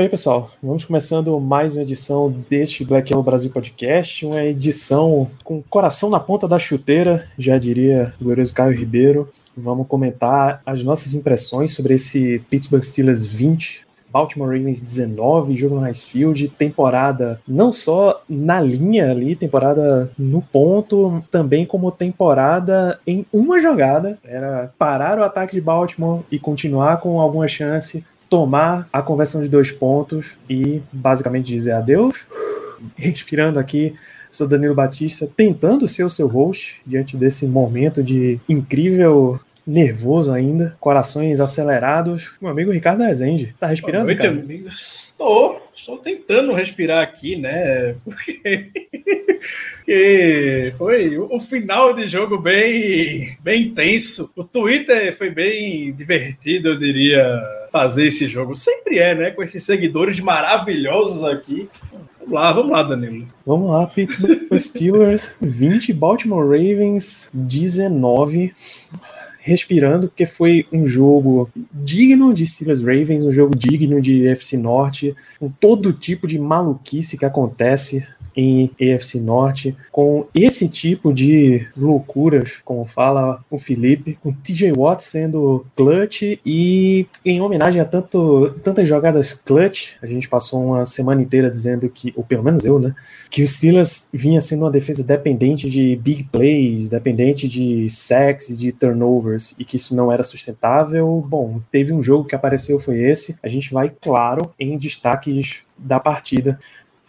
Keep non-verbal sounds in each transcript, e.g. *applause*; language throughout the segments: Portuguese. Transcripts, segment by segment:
bem, pessoal. Vamos começando mais uma edição deste Black Yellow Brasil Podcast, uma edição com coração na ponta da chuteira, já diria o glorioso Caio Ribeiro. Vamos comentar as nossas impressões sobre esse Pittsburgh Steelers 20, Baltimore Ravens 19, jogo no Heinz Field, temporada não só na linha ali, temporada no ponto, também como temporada em uma jogada. Era parar o ataque de Baltimore e continuar com alguma chance, tomar a conversão de dois pontos e basicamente dizer adeus. Respirando aqui, sou Danilo Batista, tentando ser o seu host diante desse momento de incrível nervoso ainda, corações acelerados. Meu amigo Ricardo Rezende, tá respirando? Boa noite, amigos. Estou, estou tentando respirar aqui, né? *laughs* Porque, foi o final de jogo bem, bem intenso. O Twitter foi bem divertido, eu diria, fazer esse jogo. Sempre é, né? Com esses seguidores maravilhosos aqui. Vamos lá, vamos lá, Danilo. Vamos lá, Pittsburgh Steelers 20, Baltimore Ravens 19 respirando, porque foi um jogo digno de Steelers Ravens, um jogo digno de FC Norte, com todo tipo de maluquice que acontece em AFC Norte, com esse tipo de loucuras, como fala o Felipe, com TJ Watt sendo clutch e em homenagem a tanto, tantas jogadas clutch, a gente passou uma semana inteira dizendo que, ou pelo menos eu, né, que o Steelers vinha sendo uma defesa dependente de big plays, dependente de sacks, de turnovers, e que isso não era sustentável. Bom, teve um jogo que apareceu, foi esse. A gente vai, claro, em destaques da partida.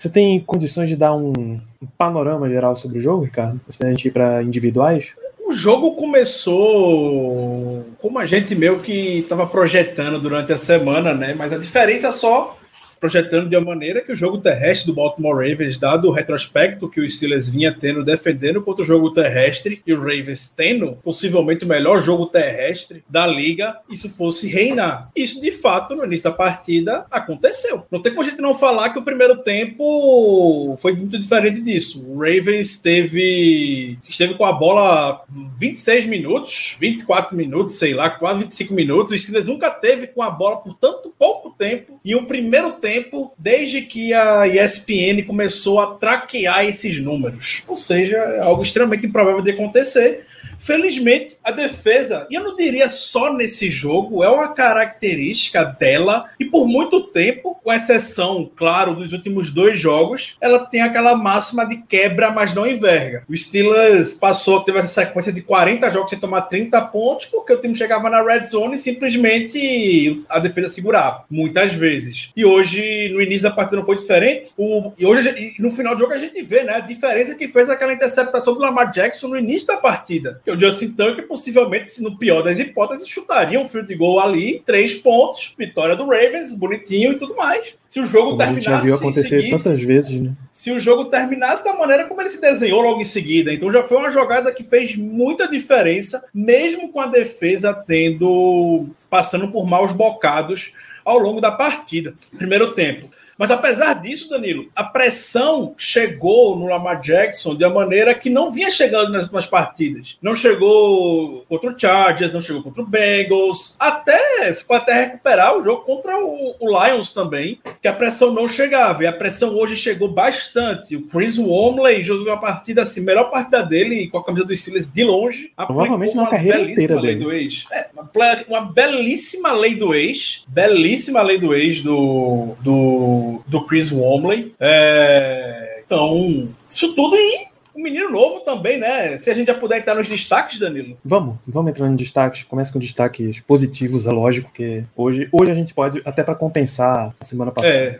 Você tem condições de dar um, panorama geral sobre o jogo, Ricardo? Da gente ir para individuais? O jogo começou como a gente meio que estava projetando durante a semana, né? Mas a diferença só projetando de uma maneira que o jogo terrestre do Baltimore Ravens, dado o retrospecto que o Steelers vinha tendo defendendo contra o jogo terrestre e o Ravens tendo possivelmente o melhor jogo terrestre da liga, isso fosse reinar. Isso de fato no início da partida aconteceu. Não tem como a gente não falar que o primeiro tempo foi muito diferente disso. O Ravens teve esteve com a bola 26 minutos, 24 minutos, sei lá, quase 25 minutos. O Steelers nunca teve com a bola por tanto pouco tempo e um primeiro tempo tempo desde que a ESPN começou a traquear esses números. Ou seja, é algo extremamente improvável de acontecer. Felizmente, a defesa, e eu não diria só nesse jogo, é uma característica dela, e por muito tempo, com exceção, claro, dos últimos dois jogos, ela tem aquela máxima de quebra, mas não enverga. O Steelers passou, teve essa sequência de 40 jogos sem tomar 30 pontos, porque o time chegava na red zone e simplesmente a defesa segurava, muitas vezes. E hoje, no início da partida, não foi diferente. O, e hoje, no final do jogo, a gente vê né, a diferença que fez aquela interceptação do Lamar Jackson no início da partida o Justin Tucker possivelmente, no pior das hipóteses, chutaria um field goal ali, três pontos, vitória do Ravens, bonitinho e tudo mais. Se o jogo Como terminasse. Já viu acontecer seguisse, tantas vezes, né? Se o jogo terminasse da maneira como ele se desenhou logo em seguida. Então já foi uma jogada que fez muita diferença, mesmo com a defesa tendo. passando por maus bocados ao longo da partida. Primeiro tempo. Mas apesar disso, Danilo, a pressão chegou no Lamar Jackson de uma maneira que não vinha chegando nas últimas partidas. Não chegou contra o Chargers, não chegou contra o Bengals. Até se pode até recuperar o jogo contra o, o, Lions também, que a pressão não chegava. E a pressão hoje chegou bastante. O Chris Womley jogou uma partida assim, melhor partida dele com a camisa do Steelers de longe. Provavelmente na carreira inteira lei dele. do ex. É, uma, uma belíssima lei do ex. Belíssima lei do ex do, do do, Chris Womley. É, então, isso tudo e um menino novo também, né? Se a gente já puder entrar nos destaques, Danilo. Vamos, vamos entrar nos destaques. Começa com destaques positivos, é lógico, porque hoje, hoje a gente pode, até para compensar a semana passada. É.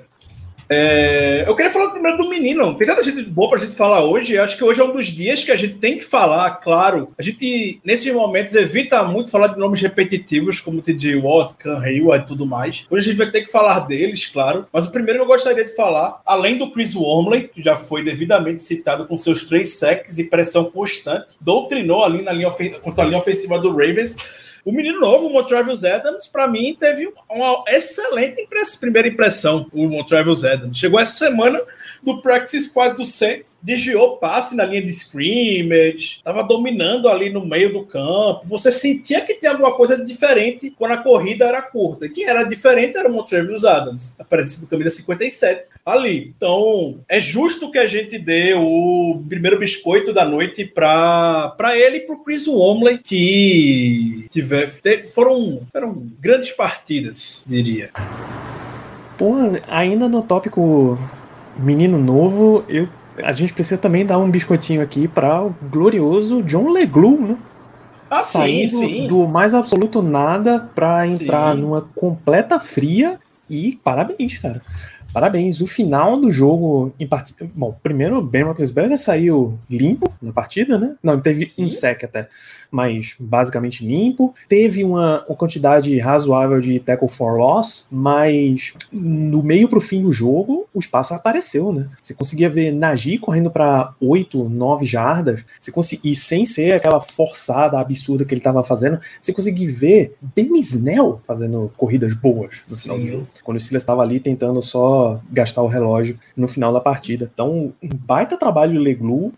É, eu queria falar primeiro do menino. Tem tanta gente boa pra gente falar hoje. Acho que hoje é um dos dias que a gente tem que falar, claro. A gente, nesses momentos, evita muito falar de nomes repetitivos, como TJ Watt, Can Hill e tudo mais. Hoje a gente vai ter que falar deles, claro. Mas o primeiro que eu gostaria de falar, além do Chris Wormley, que já foi devidamente citado com seus três sacks e pressão constante, doutrinou ali na linha contra a linha ofensiva do Ravens o menino novo, o Montravius Adams, para mim, teve uma excelente impress primeira impressão, o Montravius Adams. Chegou essa semana do practice squad do Saints, desviou passe na linha de scrimmage, estava dominando ali no meio do campo. Você sentia que tinha alguma coisa diferente quando a corrida era curta. Quem era diferente era o Montravius Adams, aparecido camisa 57 ali. Então, é justo que a gente dê o primeiro biscoito da noite para ele e para o Chris Womley, que tiver, foram, foram grandes partidas, diria. Porra, ainda no tópico menino novo, eu, a gente precisa também dar um biscoitinho aqui para o glorioso John Leglu, né? Ah, sim, sim. do mais absoluto nada para entrar sim. numa completa fria e parabéns, cara. Parabéns. O final do jogo em part... Bom, primeiro o Ben Roethlisberger saiu limpo na partida, né? Não, ele teve Sim. um sec até mas basicamente limpo. Teve uma, uma quantidade razoável de tackle for loss, mas no meio pro fim do jogo, o espaço apareceu, né? Você conseguia ver Nagy correndo para 8, 9 jardas, você conseguia, e sem ser aquela forçada absurda que ele estava fazendo, você conseguia ver Ben Snell fazendo corridas boas no final do jogo. Quando o Silas estava ali tentando só gastar o relógio no final da partida. Então, um baita trabalho Leglu.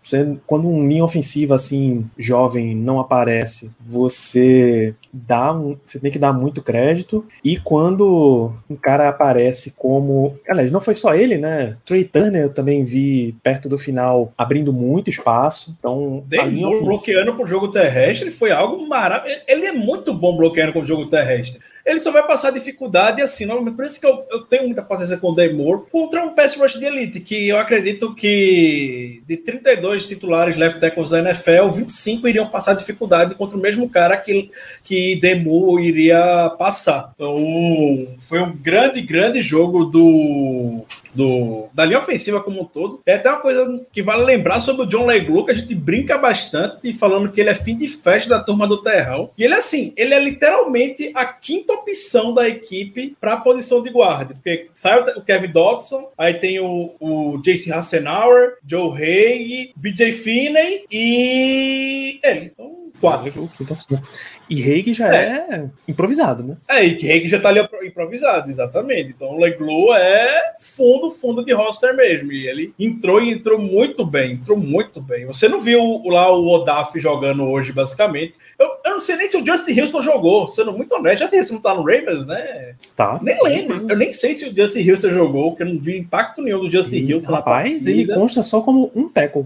Quando um linha ofensiva assim, jovem, não aparece aparece, você dá um, você tem que dar muito crédito. E quando um cara aparece como, aliás, não foi só ele, né? Trey Turner eu também vi perto do final abrindo muito espaço. Então, Demor bloqueando pro jogo terrestre foi algo maravilhoso. Ele é muito bom bloqueando com o jogo terrestre ele só vai passar dificuldade assim, novamente. Por isso que eu, eu tenho muita paciência com o Demore contra um pass rush de elite, que eu acredito que de 32 titulares left tackles da NFL, 25 iriam passar dificuldade contra o mesmo cara que, que Demore iria passar. Então, foi um grande, grande jogo do, do da linha ofensiva como um todo. É até uma coisa que vale lembrar sobre o John Leglu, que a gente brinca bastante, falando que ele é fim de festa da turma do Terrão. E ele, assim, ele é literalmente a quinta opção da equipe para a posição de guarda, porque sai o Kevin Dodson, aí tem o, o Jason Hassenauer, Joe Haig, BJ Finney e ele. Então, quatro. E Reig já é. é. improvisado, né? É, e Reig já tá ali improvisado, exatamente. Então o Leglu é fundo, fundo de roster mesmo. E ele entrou e entrou muito bem, entrou muito bem. Você não viu lá o Odaf jogando hoje, basicamente. Eu não sei nem se o Justin Houston jogou, sendo muito honesto. Justin Houston não tá no Ravens, né? Tá. Nem lembro. Eu nem sei se o Justin Houston jogou, porque eu não vi impacto nenhum do Justin Houston rapaz, ele consta só como um tackle.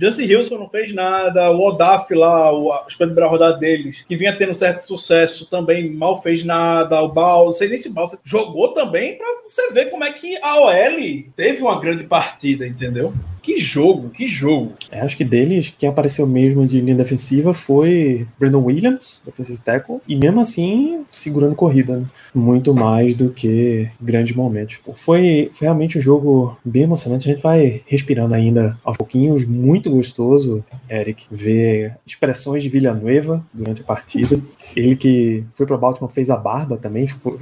Justin Houston não fez nada, o Odaf lá, o, escolha rodada deles, que vinha tendo certo sucesso, também mal fez nada. O Bal, não sei nem se o Bal jogou também para você ver como é que a OL teve uma grande partida, entendeu? Que jogo, que jogo. É, acho que deles, quem apareceu mesmo de linha defensiva foi Brandon Williams, defensive tackle, e mesmo assim segurando corrida, né? muito mais do que grandes momentos. Foi, foi realmente um jogo bem emocionante. A gente vai respirando ainda aos pouquinhos, muito gostoso, Eric, ver expressões de Villanueva durante a partida. Ele que foi para Baltimore fez a barba também, ficou,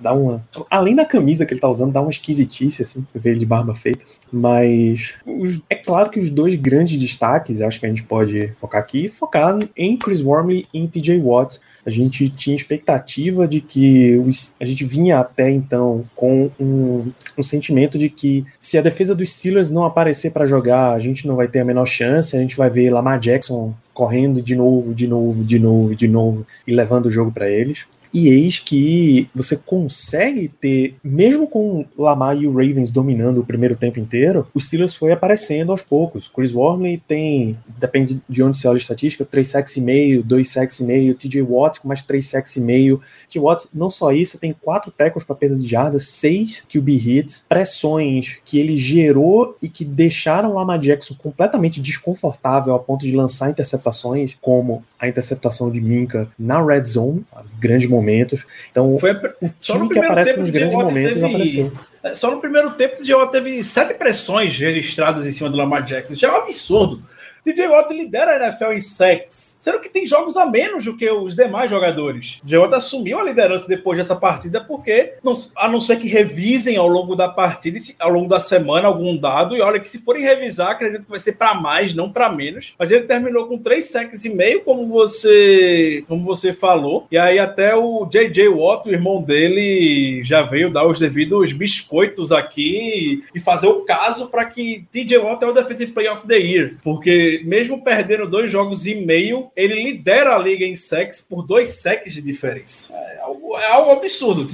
dá uma. Além da camisa que ele tá usando, dá uma esquisitice, assim, ver ele de barba feita. Mas os, é claro que os dois grandes destaques, acho que a gente pode focar aqui, focar em Chris Wormley e em TJ Watt. A gente tinha expectativa de que os, a gente vinha até então com um, um sentimento de que se a defesa dos Steelers não aparecer para jogar, a gente não vai ter a menor chance, a gente vai ver Lamar Jackson correndo de novo, de novo, de novo, de novo e levando o jogo para eles. E eis que você consegue ter, mesmo com Lamar e o Ravens dominando o primeiro tempo inteiro, o Steelers foi aparecendo aos poucos. Chris Wormley tem, depende de onde você olha a estatística, 3 sacks e meio, 2 sacks e meio, TJ Watt com mais 3 sacks e meio. TJ Watt, não só isso, tem 4 tackles para perda de jardas, 6 QB hits, pressões que ele gerou e que deixaram Lamar Jackson completamente desconfortável a ponto de lançar interceptações, como a interceptação de Minka na red zone, grande momento momentos. Então, Foi o time que aparece nos grandes momentos teve... apareceu. É, só no primeiro tempo, o TJ teve sete pressões registradas em cima do Lamar Jackson. Isso é um absurdo. TJ Watt lidera a NFL em sacks, sendo que tem jogos a menos do que os demais jogadores. TJ Watt assumiu a liderança depois dessa partida porque, a não ser que revisem ao longo da partida, ao longo da semana, algum dado, e olha que se forem revisar, acredito que vai ser para mais, não para menos. Mas ele terminou com três sacks e meio, como você, como você falou, e aí até o JJ Watt, o irmão dele, já veio dar os devidos biscoitos aqui e fazer o caso para que TJ Watt é o Defensive Player of the Year, porque mesmo perdendo dois jogos e meio, ele lidera a liga em sacks por dois sacks de diferença. É algo, é algo absurdo.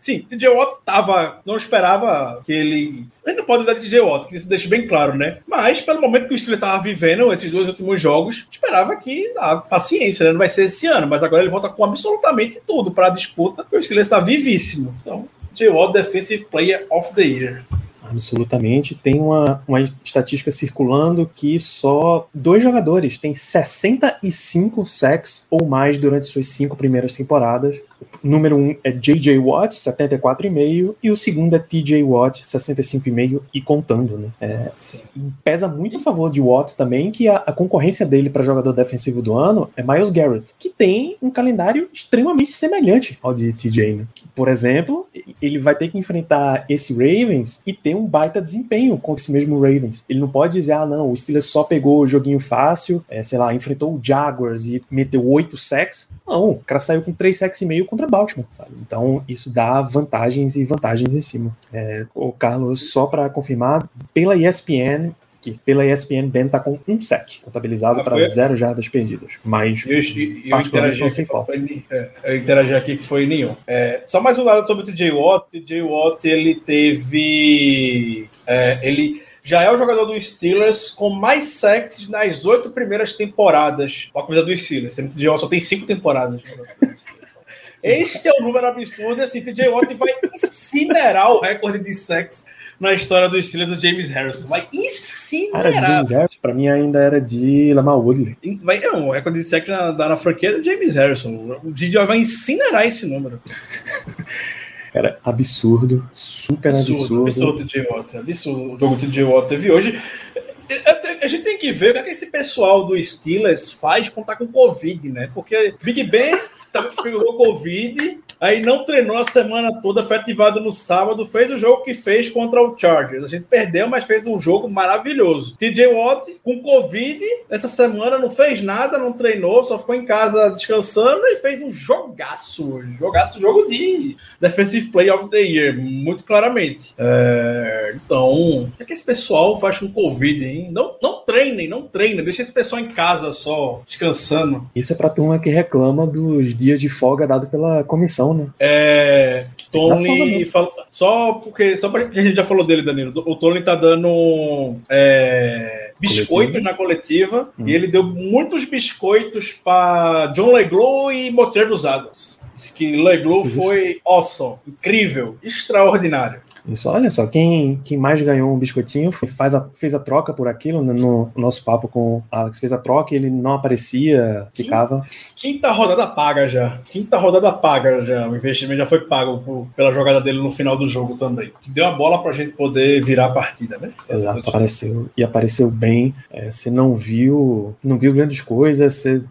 Sim, TJ Watt tava, não esperava que ele. A gente não pode dar TJ Watt, que isso deixa bem claro, né? Mas, pelo momento que o Steelers estava vivendo esses dois últimos jogos, esperava que, ah, paciência, né? Não vai ser esse ano, mas agora ele volta com absolutamente tudo para a disputa, porque o Steelers está vivíssimo. Então, TJ Watt, Defensive Player of the Year. Absolutamente. Tem uma, uma estatística circulando que só dois jogadores têm 65 sacks ou mais durante suas cinco primeiras temporadas. O número um é J.J. Watt, 74,5, e o segundo é T.J. Watt, 65,5 e contando, né? É, pesa muito a favor de Watt também que a, a concorrência dele para jogador defensivo do ano é Miles Garrett, que tem um calendário extremamente semelhante ao de T.J. Né? Por exemplo, ele vai ter que enfrentar esse Ravens e ter um baita desempenho contra esse mesmo Ravens. Ele não pode dizer, ah, não, o Steelers só pegou o joguinho fácil, é, sei lá, enfrentou o Jaguars e meteu oito sacks. Não, o cara saiu com três sacks e meio contra Baltimore, sabe? Então, isso dá vantagens e vantagens em cima. É, o Carlos, só para confirmar, pela ESPN, que pela ESPN, Ben tá com um sec, contabilizado ah, para zero jardas perdidas. Mas eu, eu, eu interagi foi, é, eu interagi aqui que foi nenhum. É, só mais um dado sobre o TJ Watt. O TJ Watt, ele teve... É, ele já é o jogador dos Steelers com mais sacks nas oito primeiras temporadas. Com a coisa dos Steelers. Watt só tem cinco temporadas. Este é um número absurdo. Assim, TJ Watt vai incinerar o recorde de sacks na história dos Steelers do James Harrison. Vai incinerar. Era James Harrison, pra mim ainda era de Lamar Woodley. Vai, não, o recorde de sacks na, na franquia do James Harrison. O DJ vai incinerar esse número. Era absurdo, super absurdo. Absurdo, TJ Watt. Absurdo o jogo que o TJ Watt teve hoje. A gente tem que ver o que, é que esse pessoal do Steelers faz quando tá com Covid, né? Porque Big Ben pegou Covid, aí não treinou a semana toda, foi ativado no sábado, fez o jogo que fez contra o Chargers. A gente perdeu, mas fez um jogo maravilhoso. TJ Watt com Covid, essa semana não fez nada, não treinou, só ficou em casa descansando e fez um jogaço. Jogaço, jogo de Defensive Play of the Year, muito claramente. É, então, o que, é que esse pessoal faz com Covid, hein? Não, não treinem, não treinem, deixa esse pessoal em casa só, descansando. Isso é pra turma que reclama dos dias de folga dado pela comissão, né? É. Tony fala, só porque só porque a gente já falou dele, Danilo. O Tony tá dando é, biscoitos na coletiva hum. e ele deu muitos biscoitos para John Leglow e Motrevus Adams. Diz que Leglow foi awesome, incrível, extraordinário. Isso, olha só, quem, quem mais ganhou um biscoitinho faz a, fez a troca por aquilo né, no, nosso papo com o Alex. Fez a troca e ele não aparecia, ficava. Quinta rodada paga já. Quinta rodada paga já. O investimento já foi pago por, pela jogada dele no final do jogo também. Deu a bola pra gente poder virar a partida, né? Exato, apareceu. E apareceu bem. É, você não viu, não viu grandes coisas, você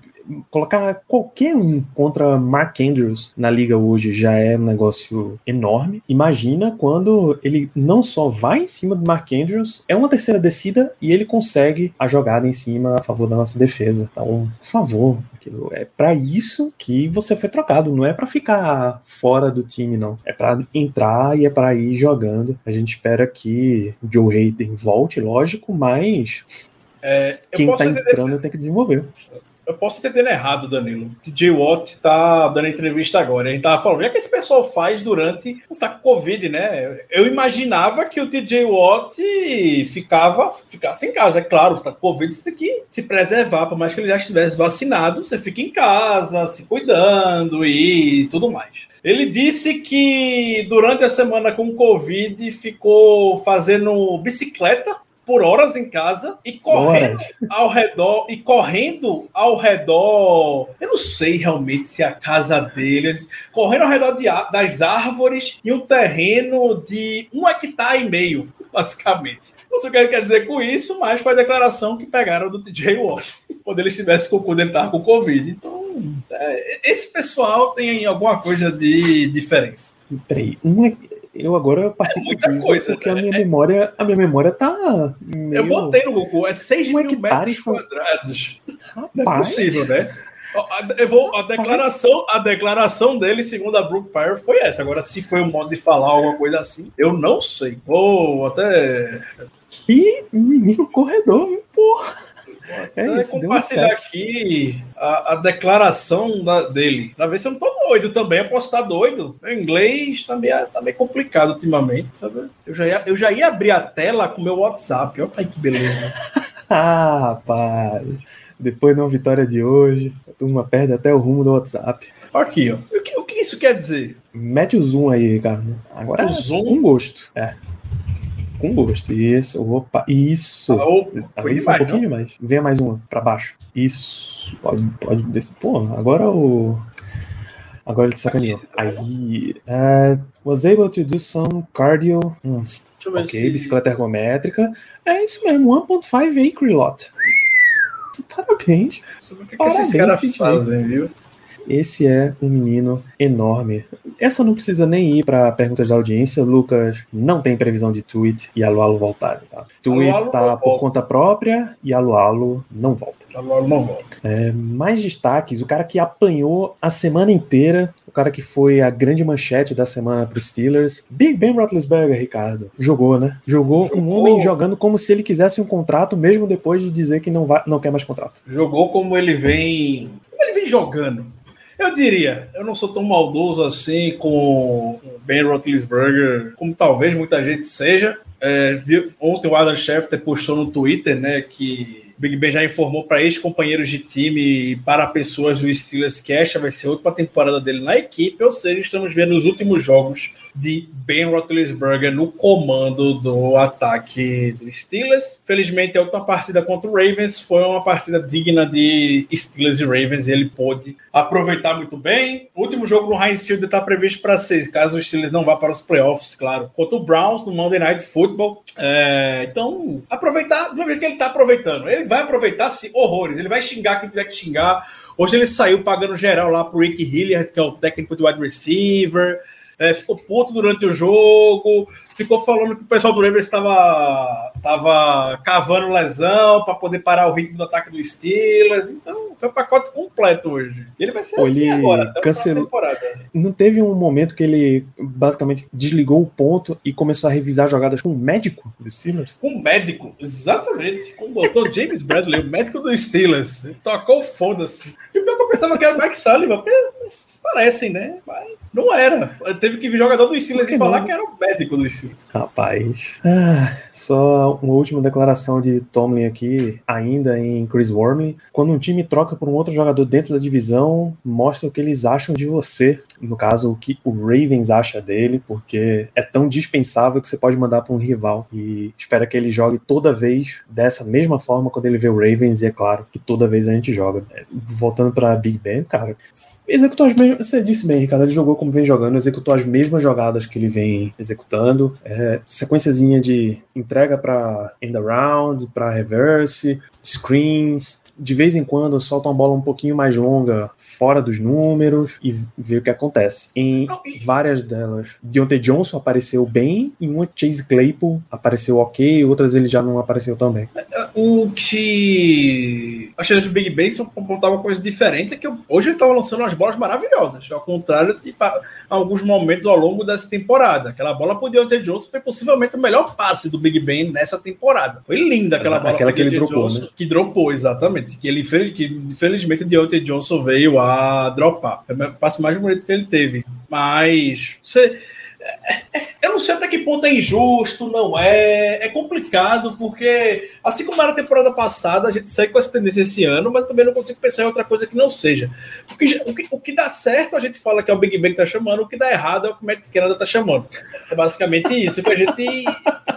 colocar qualquer um contra Mark Andrews na liga hoje já é um negócio enorme. Imagina quando ele não só vai em cima do Mark Andrews, é uma terceira descida e ele consegue a jogada em cima a favor da nossa defesa. Então, por favor, é para isso que você foi trocado, não é para ficar fora do time, não. É para entrar e é para ir jogando. A gente espera que o Joe Hayden volte, lógico, mas é, quem tá entrando tem que desenvolver eu posso ter tendo errado, Danilo. TJ Watt tá dando entrevista agora. A gente tava falando, o que, é que esse pessoal faz durante com Covid, né? Eu imaginava que o TJ Watt ficava ficasse em casa. É claro, está Covid, você tem que se preservar, por mais que ele já estivesse vacinado, você fica em casa, se cuidando e tudo mais. Ele disse que durante a semana com Covid ficou fazendo bicicleta por horas em casa e correndo ao redor e correndo ao redor. Eu não sei realmente se é a casa deles, correndo ao redor de das árvores em um terreno de um hectare e meio, *laughs* basicamente. Não sei o que ele quer dizer com isso, mas foi a declaração que pegaram do TJ Watt *laughs* quando ele estivesse com quando ele estava com Covid. Então, é, esse pessoal tem alguma coisa de diferença. Peraí, um é- eu agora participo muita de- coisa, porque né? a minha memória, a minha memória tá meio... Eu botei no Google, é 6 Um mil metros são- quadrados. Não é Rapaz, possível, né? Eu vou, a, declaração, a declaração dele, segundo a Brooke Pyre, foi essa. Agora, se foi um modo de falar alguma coisa assim, eu não sei. Vou até, que menino corredor, porra. É até isso, compartilhar aqui a, a declaração da- dele. Pra ver se eu não tô doido também. Eu posso estar doido. Meu inglês tá meio, tá meio complicado ultimamente, sabe? Eu já, ia, eu já ia abrir a tela com o meu WhatsApp. Olha que beleza. *laughs* Ah, rapaz. Depois de uma vitória de hoje, a turma perde até o rumo do WhatsApp. Aqui, ó. O que, o que isso quer dizer? Mete o zoom aí, Ricardo. Agora O zoom? com gosto. É. Com gosto. Isso. Opa. Isso. Ah, Tá foi demais, um pouquinho demais. Venha mais uma pra baixo. Isso. Pode, pode descer. Pô, agora o. Agora ele te sacaneou. Aí. é, was able to do some cardio. Hum, Deixa eu ver ok, se- bicicleta ergométrica. É isso mesmo, 1.5 acre lot. Parabéns. O que, que Parabéns, esses caras fazem, viu? Esse é um menino enorme. Essa não precisa nem ir para perguntas da audiência. Lucas não tem previsão de tweet e Alu Alu voltarem, tá? Tweet tá por volta. conta própria e Alu Alu não volta. Agora não volta. É, mais destaques, o cara que apanhou a semana inteira, o cara que foi a grande manchete da semana para os Steelers, Big Ben Roethlisberger, Ricardo, jogou, né? Jogou, um Jogou. homem jogando como se ele quisesse um contrato, mesmo depois de dizer que não, vai, não quer mais contrato. Jogou como ele vem. Como ele vem jogando. Eu diria, eu não sou tão maldoso assim com Ben Roethlisberger, como talvez muita gente seja. É, ontem o Adam Schefter postou no Twitter, né, que Big Ben já informou para ex-companheiros de time e para pessoas do Steelers que esta vai ser a última temporada dele na equipe, ou seja, estamos vendo os últimos jogos de Ben Roethlisberger no comando do ataque do Steelers. Felizmente, a última partida contra o Ravens foi uma partida digna de Steelers e Ravens e ele pôde aproveitar muito bem. O último jogo no Heinz Field está previsto para seis, caso o Steelers não vá para os playoffs, claro. Contra o Browns no Monday Night Football. É, então, aproveitar do jeito que ele está aproveitando. Ele vai aproveitar se horrores, ele vai xingar quem tiver que xingar. Hoje ele saiu pagando geral lá pro Rick Hilliard, que é o técnico do wide receiver. É, ficou puto durante o jogo, ficou falando que o pessoal do Ravens estava tava cavando lesão para poder parar o ritmo do ataque do Steelers. Então, foi um pacote completo hoje. E ele vai ser Pô, assim ele agora, o cancelou- temporada. Não teve um momento que ele basicamente desligou o ponto e começou a revisar jogadas com um médico dos Steelers? Com o médico, exatamente, com o doutor *laughs* James Bradley, o médico do Steelers. Ele tocou foda-se. E o que eu pensava que era o Mike Sullivan, porque parecem, né? Mas não era. Teve que vir jogador do Steelers e falar não? que era o médico do Steelers. Rapaz. Ah, só uma última declaração de Tomlin aqui, ainda em Chris Wormley. Quando um time troca por um outro jogador dentro da divisão, mostra o que eles acham de você. No caso, o que o Ravens acha dele, porque é tão dispensável que você pode mandar para um rival e espera que ele jogue toda vez dessa mesma forma quando ele vê o Ravens, e é claro que toda vez a gente joga. É, Voltando para Big Ben, cara, executou as mesmas. Você disse bem, Ricardo. Ele jogou como vem jogando, executou as mesmas jogadas que ele vem executando. É, sequenciazinha de entrega para end around, para reverse, screens. De vez em quando solta uma bola um pouquinho mais longa, fora dos números, e vê o que acontece. Em várias delas, Deontay Johnson apareceu bem, em uma Chase Claypool apareceu ok, outras ele já não apareceu tão bem. O que achei do Big Ben apontar uma coisa diferente é que eu- hoje ele estava lançando umas bolas maravilhosas, ao contrário de pa- alguns momentos ao longo dessa temporada. Aquela bola pro Deontay Johnson foi possivelmente o melhor passe do Big Ben nessa temporada. Foi linda aquela bola Aquela que ele dropou, Johnson, né? que dropou, exatamente. Que ele infelizmente o Deontay Johnson veio a dropar. É o passe mais bonito que ele teve. Mas você eu não sei até que ponto é injusto, não é. É complicado, porque, assim como era a temporada passada, a gente segue com essa tendência esse ano, mas também não consigo pensar em outra coisa que não seja. O que, o que, o que dá certo, a gente fala que é o Big Ben que tá chamando, o que dá errado é o que o Matt Canada tá chamando. É basicamente isso que a gente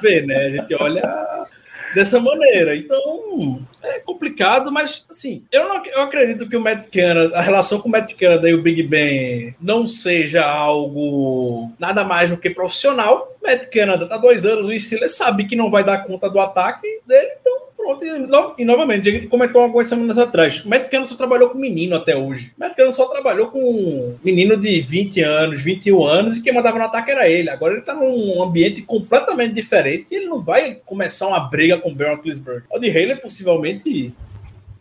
vê, né? A gente olha. Dessa maneira. Então, é complicado, mas assim, eu, não, eu acredito que o Matt Canada, a relação com o Matt Canada e o Big Ben não seja algo nada mais do que profissional. Matt Canada tá dois anos, o Steelers sabe que não vai dar conta do ataque dele, então pronto. E, no, e novamente, a gente comentou algumas semanas atrás. O Matt Canada só trabalhou com menino até hoje. O Matt Canada só trabalhou com menino de 20 anos, 21 anos, e quem mandava no ataque era ele. Agora ele tá num ambiente completamente diferente e ele não vai começar uma briga com o Ben Roethlisberger. O de Haley possivelmente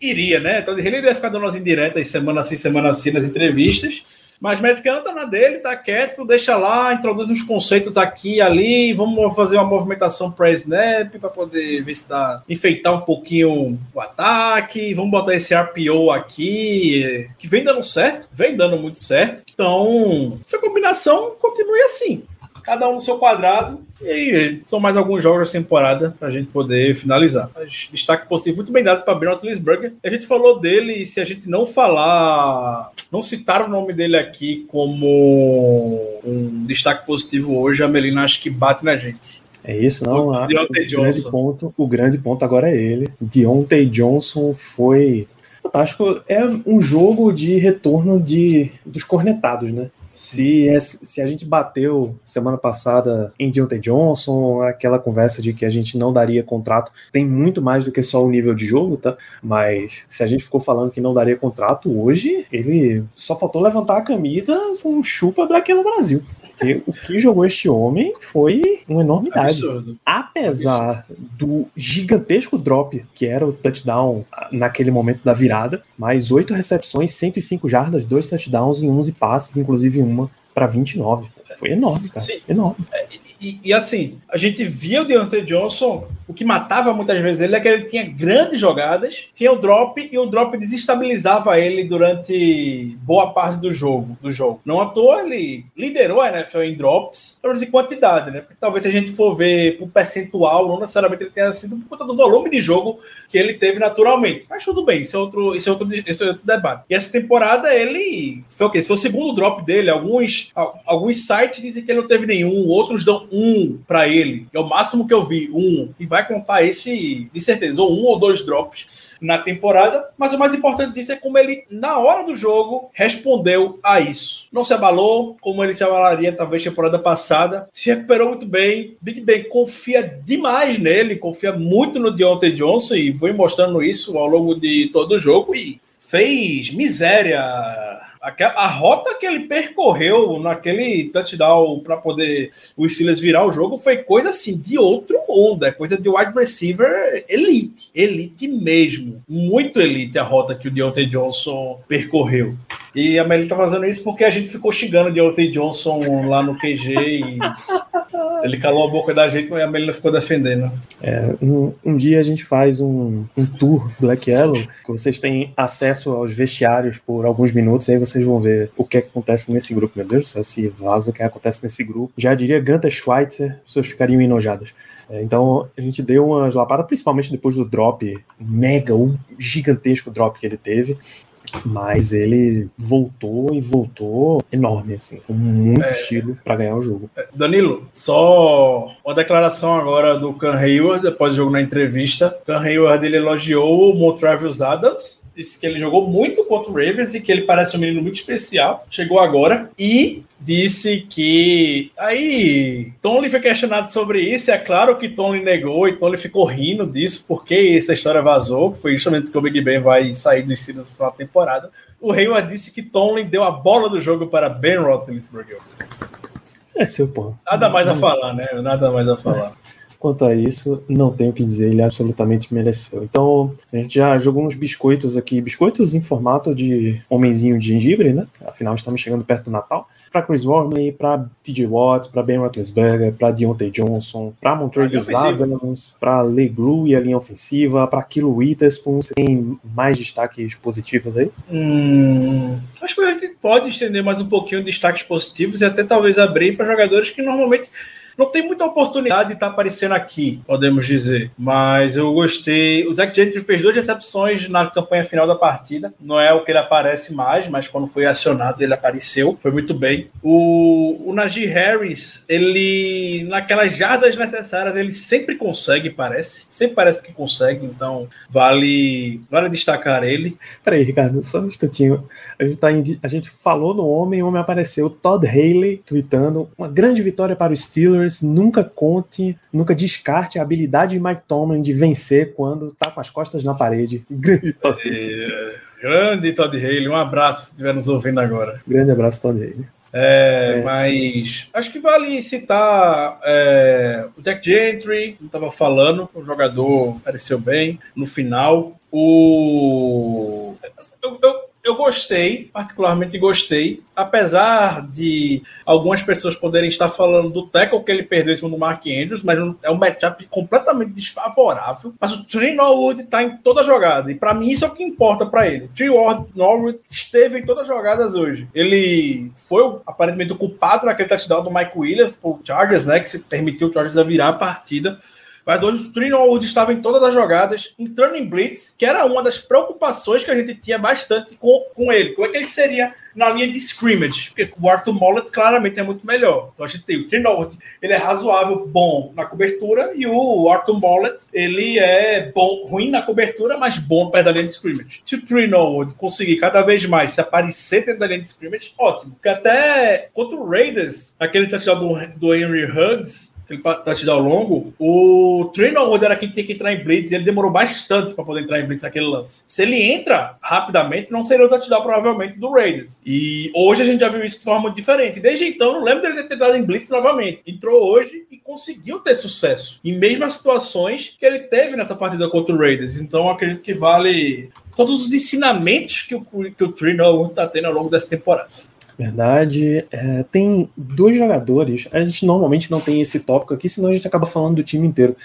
iria, né? Então, ele iria ficar dando as indiretas semana sim, semana assim nas entrevistas. Mas Matt tá na dele, tá quieto, deixa lá, introduz uns conceitos aqui e ali, vamos fazer uma movimentação pré-snap para poder ver se dá, enfeitar um pouquinho o ataque, vamos botar esse RPO aqui, que vem dando certo, vem dando muito certo. Então, essa combinação continue assim cada um no seu quadrado. E são mais alguns jogos da temporada para a gente poder finalizar. Mas destaque possível, muito bem dado para Brent Lisberger. A gente falou dele, e se a gente não falar, não citar o nome dele aqui como um destaque positivo hoje, a Melina acho que bate na gente. É isso, não? O, o grande ponto, o grande ponto agora é ele. Deontay Johnson foi fantástico. É um jogo de retorno de dos cornetados, né? Se, é, se a gente bateu semana passada em Deontay Johnson, aquela conversa de que a gente não daria contrato, tem muito mais do que só o nível de jogo, tá? Mas se a gente ficou falando que não daria contrato hoje, ele só faltou levantar a camisa com um chupa Black no Brasil. Porque o que jogou este homem foi uma enormidade. Absurdo. Apesar Absurdo. do gigantesco drop que era o touchdown naquele momento da virada, mais oito recepções, 105 jardas, dois touchdowns em 11 passes, inclusive uma para 29. Foi enorme, cara. Sim. Enorme. E, e, assim, a gente via o Deontay Johnson, o que matava muitas vezes ele é que ele tinha grandes jogadas, tinha o drop e o drop desestabilizava ele durante boa parte do jogo. Do jogo. Não à toa ele liderou a NFL em drops, pelo menos em quantidade, né? Porque talvez se a gente for ver por percentual, não necessariamente ele tenha sido por conta do volume de jogo que ele teve naturalmente. Mas tudo bem, isso é outro, isso é outro, isso é outro debate. E essa temporada ele foi o quê? Se foi o segundo drop dele, alguns, alguns sites dizem que ele não teve nenhum, outros dão um para ele. É o máximo que eu vi, um. E vai contar esse, de certeza, ou um ou dois drops na temporada. Mas o mais importante disso é como ele, na hora do jogo, respondeu a isso. Não se abalou, como ele se abalaria talvez temporada passada. Se recuperou muito bem. Big Ben confia demais nele, confia muito no Deontay Johnson e foi mostrando isso ao longo de todo o jogo e fez miséria a, rota que ele percorreu naquele touchdown para poder o Steelers virar o jogo foi coisa assim de outro mundo, é coisa de wide receiver elite, elite mesmo, muito elite a rota que o Deontay Johnson percorreu. E a Melly tá fazendo isso porque a gente ficou xingando o Deontay Johnson lá no QG e ele calou a boca da gente, mas a Melina ficou defendendo. É, um, um, dia a gente faz um, um, tour Black Yellow, que vocês têm acesso aos vestiários por alguns minutos, e aí vocês vão ver o que, é que acontece nesse grupo. Meu Deus do céu, se vaza o que acontece nesse grupo. Já diria Ganta Schweitzer, as pessoas ficariam enojadas. É, então a gente deu umas lapadas, principalmente depois do drop mega, um gigantesco drop que ele teve. Mas ele voltou e voltou enorme, assim, com muito é, estilo para ganhar o jogo. É, Danilo, só uma declaração agora do Can Hayward, depois do jogo na entrevista. Can Hayward ele elogiou o Montravius Adams disse que ele jogou muito contra o Ravens e que ele parece um menino muito especial. Chegou agora e disse que aí Tony foi questionado sobre isso. É claro que Tony negou e Tony ficou rindo disso porque essa história vazou, que foi justamente porque o Big Ben vai sair dos Steelers no final da temporada. O Hayward disse que Tony deu a bola do jogo para Ben Roethlisberger. É seu pô. Nada mais a falar, né? Nada mais a falar. Quanto a isso, não tenho o que dizer, ele absolutamente mereceu. Então, a gente já jogou uns biscoitos aqui, biscoitos em formato de homenzinho de gengibre, né? Afinal, estamos chegando perto do Natal. Para Chris Wormley, para TJ Watt, para Ben Roethlisberger, para Deontay Johnson, para Montrevious Adams, para Leglu e a linha ofensiva, para Kilo Witherspoon. Você tem mais destaques positivos aí? Hum, acho que a gente pode estender mais um pouquinho de destaques positivos e até talvez abrir para jogadores que normalmente não tem muita oportunidade de estar tá aparecendo aqui, podemos dizer. Mas eu gostei. O Zach Gentry fez duas recepções na campanha final da partida. Não é o que ele aparece mais, mas quando foi acionado, ele apareceu. Foi muito bem. O, o Najee Harris, ele, naquelas jardas necessárias, ele sempre consegue, parece. Sempre parece que consegue. Então, vale, vale destacar ele. Peraí, Ricardo, só um instantinho. A gente, tá a gente falou no homem, o homem apareceu. Todd Haley tweetando: uma grande vitória para os Steelers. Nunca conte, nunca descarte a habilidade de Mike Tomlin de vencer quando tá com as costas na parede. Grande Todd Haley. Grande Todd Haley. Um abraço se estiver nos ouvindo agora. Grande abraço, Todd Haley. É, é. Mas acho que vale citar é, o Jack Gentry, não estava falando, o jogador apareceu bem no final. O eu, eu, eu gostei, particularmente gostei, apesar de algumas pessoas poderem estar falando do tackle que ele perdeu em cima do Mark Andrews, mas é um matchup completamente desfavorável. Mas o Trey Norwood está em toda a jogada, e para mim isso é o que importa para ele. O Trey Norwood esteve em todas as jogadas hoje. Ele foi aparentemente o culpado naquele touchdown do Mike Williams por Chargers, né, que se permitiu o Chargers a virar a partida. Mas hoje o Trino estava em todas as jogadas, entrando em blitz, que era uma das preocupações que a gente tinha bastante com, com ele. Como é que ele seria na linha de scrimmage? Porque o Arthur Mollett claramente é muito melhor. Então a gente tem o Trino ele é razoável, bom na cobertura, e o Arthur Mollett, ele é bom, ruim na cobertura, mas bom perto da linha de scrimmage. Se o Trino conseguir cada vez mais se aparecer dentro da linha de scrimmage, ótimo. Porque até contra o Raiders, aquele touchdown do, do Henry Huggs, aquele touchdown longo, o Trainer era quem tinha que entrar em blitz e ele demorou bastante para poder entrar em blitz naquele lance. Se ele entra rapidamente, não seria o touchdown provavelmente do Raiders. E hoje a gente já viu isso de forma diferente. Desde então, não lembro dele ter entrado em blitz novamente. Entrou hoje e conseguiu ter sucesso. Em mesmas situações que ele teve nessa partida contra o Raiders. Então, acredito que vale todos os ensinamentos que o, que o está tendo ao longo dessa temporada. Verdade. É, tem dois jogadores. A gente normalmente não tem esse tópico aqui, senão a gente acaba falando do time inteiro.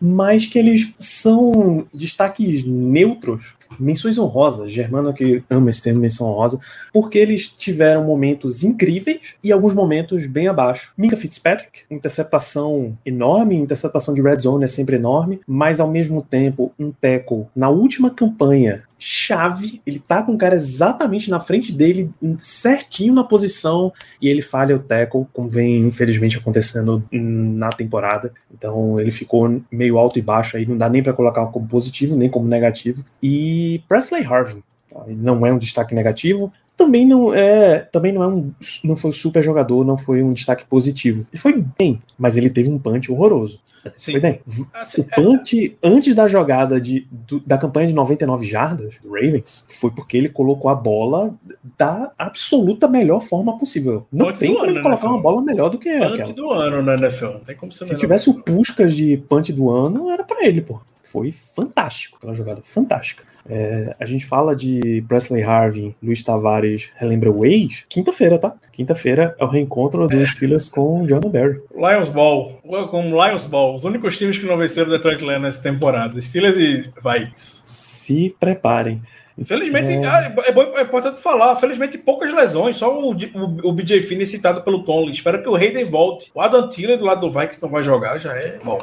Mas que eles são destaques neutros menções honrosas, Germano que ama esse termo menção honrosa, porque eles tiveram momentos incríveis e alguns momentos bem abaixo. Minka Fitzpatrick, interceptação enorme, interceptação de red zone é sempre enorme, mas ao mesmo tempo um tackle na última campanha chave, ele tá com o cara exatamente na frente dele, certinho na posição, e ele falha o tackle, como vem infelizmente acontecendo na temporada. Então ele ficou meio alto e baixo aí, não dá nem para colocar como positivo, nem como negativo. E Presley Harvin não é um destaque negativo, também não é, também não é um, não foi um super jogador, não foi um destaque positivo. Ele foi bem, mas ele teve um punch horroroso. Sim. Foi bem. Assim, o punch é... antes da jogada de, do, da campanha de 99 jardas do Ravens foi porque ele colocou a bola da absoluta melhor forma possível. Não punch tem como ele colocar uma bola melhor do que punch aquela. do ano na NFL, não tem como ser Se tivesse o Puskas de punch do ano, era para ele, pô. Foi fantástico, aquela jogada fantástica. É, a gente fala de Presley Harvin, Luiz Tavares, relembra o ex. Quinta-feira, tá? Quinta-feira é o reencontro dos Steelers com o John Barry. Lions Ball. Com Lions Ball. Os únicos times que não venceram o Detroit Lions nessa temporada. Steelers e Vikings. Se preparem. Infelizmente, é... Ah, é, bom, é importante falar, felizmente poucas lesões, só o, o, o BJ Finney citado pelo Tom. Espero que o Hayden volte. O Adam Tiller do lado do Vikings não vai jogar, já é bom.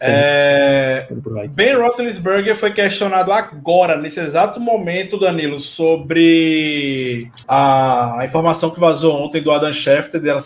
É... Ben Roethlisberger foi questionado agora, nesse exato momento, Danilo, sobre a, a informação que vazou ontem do Adam Schefter, dele,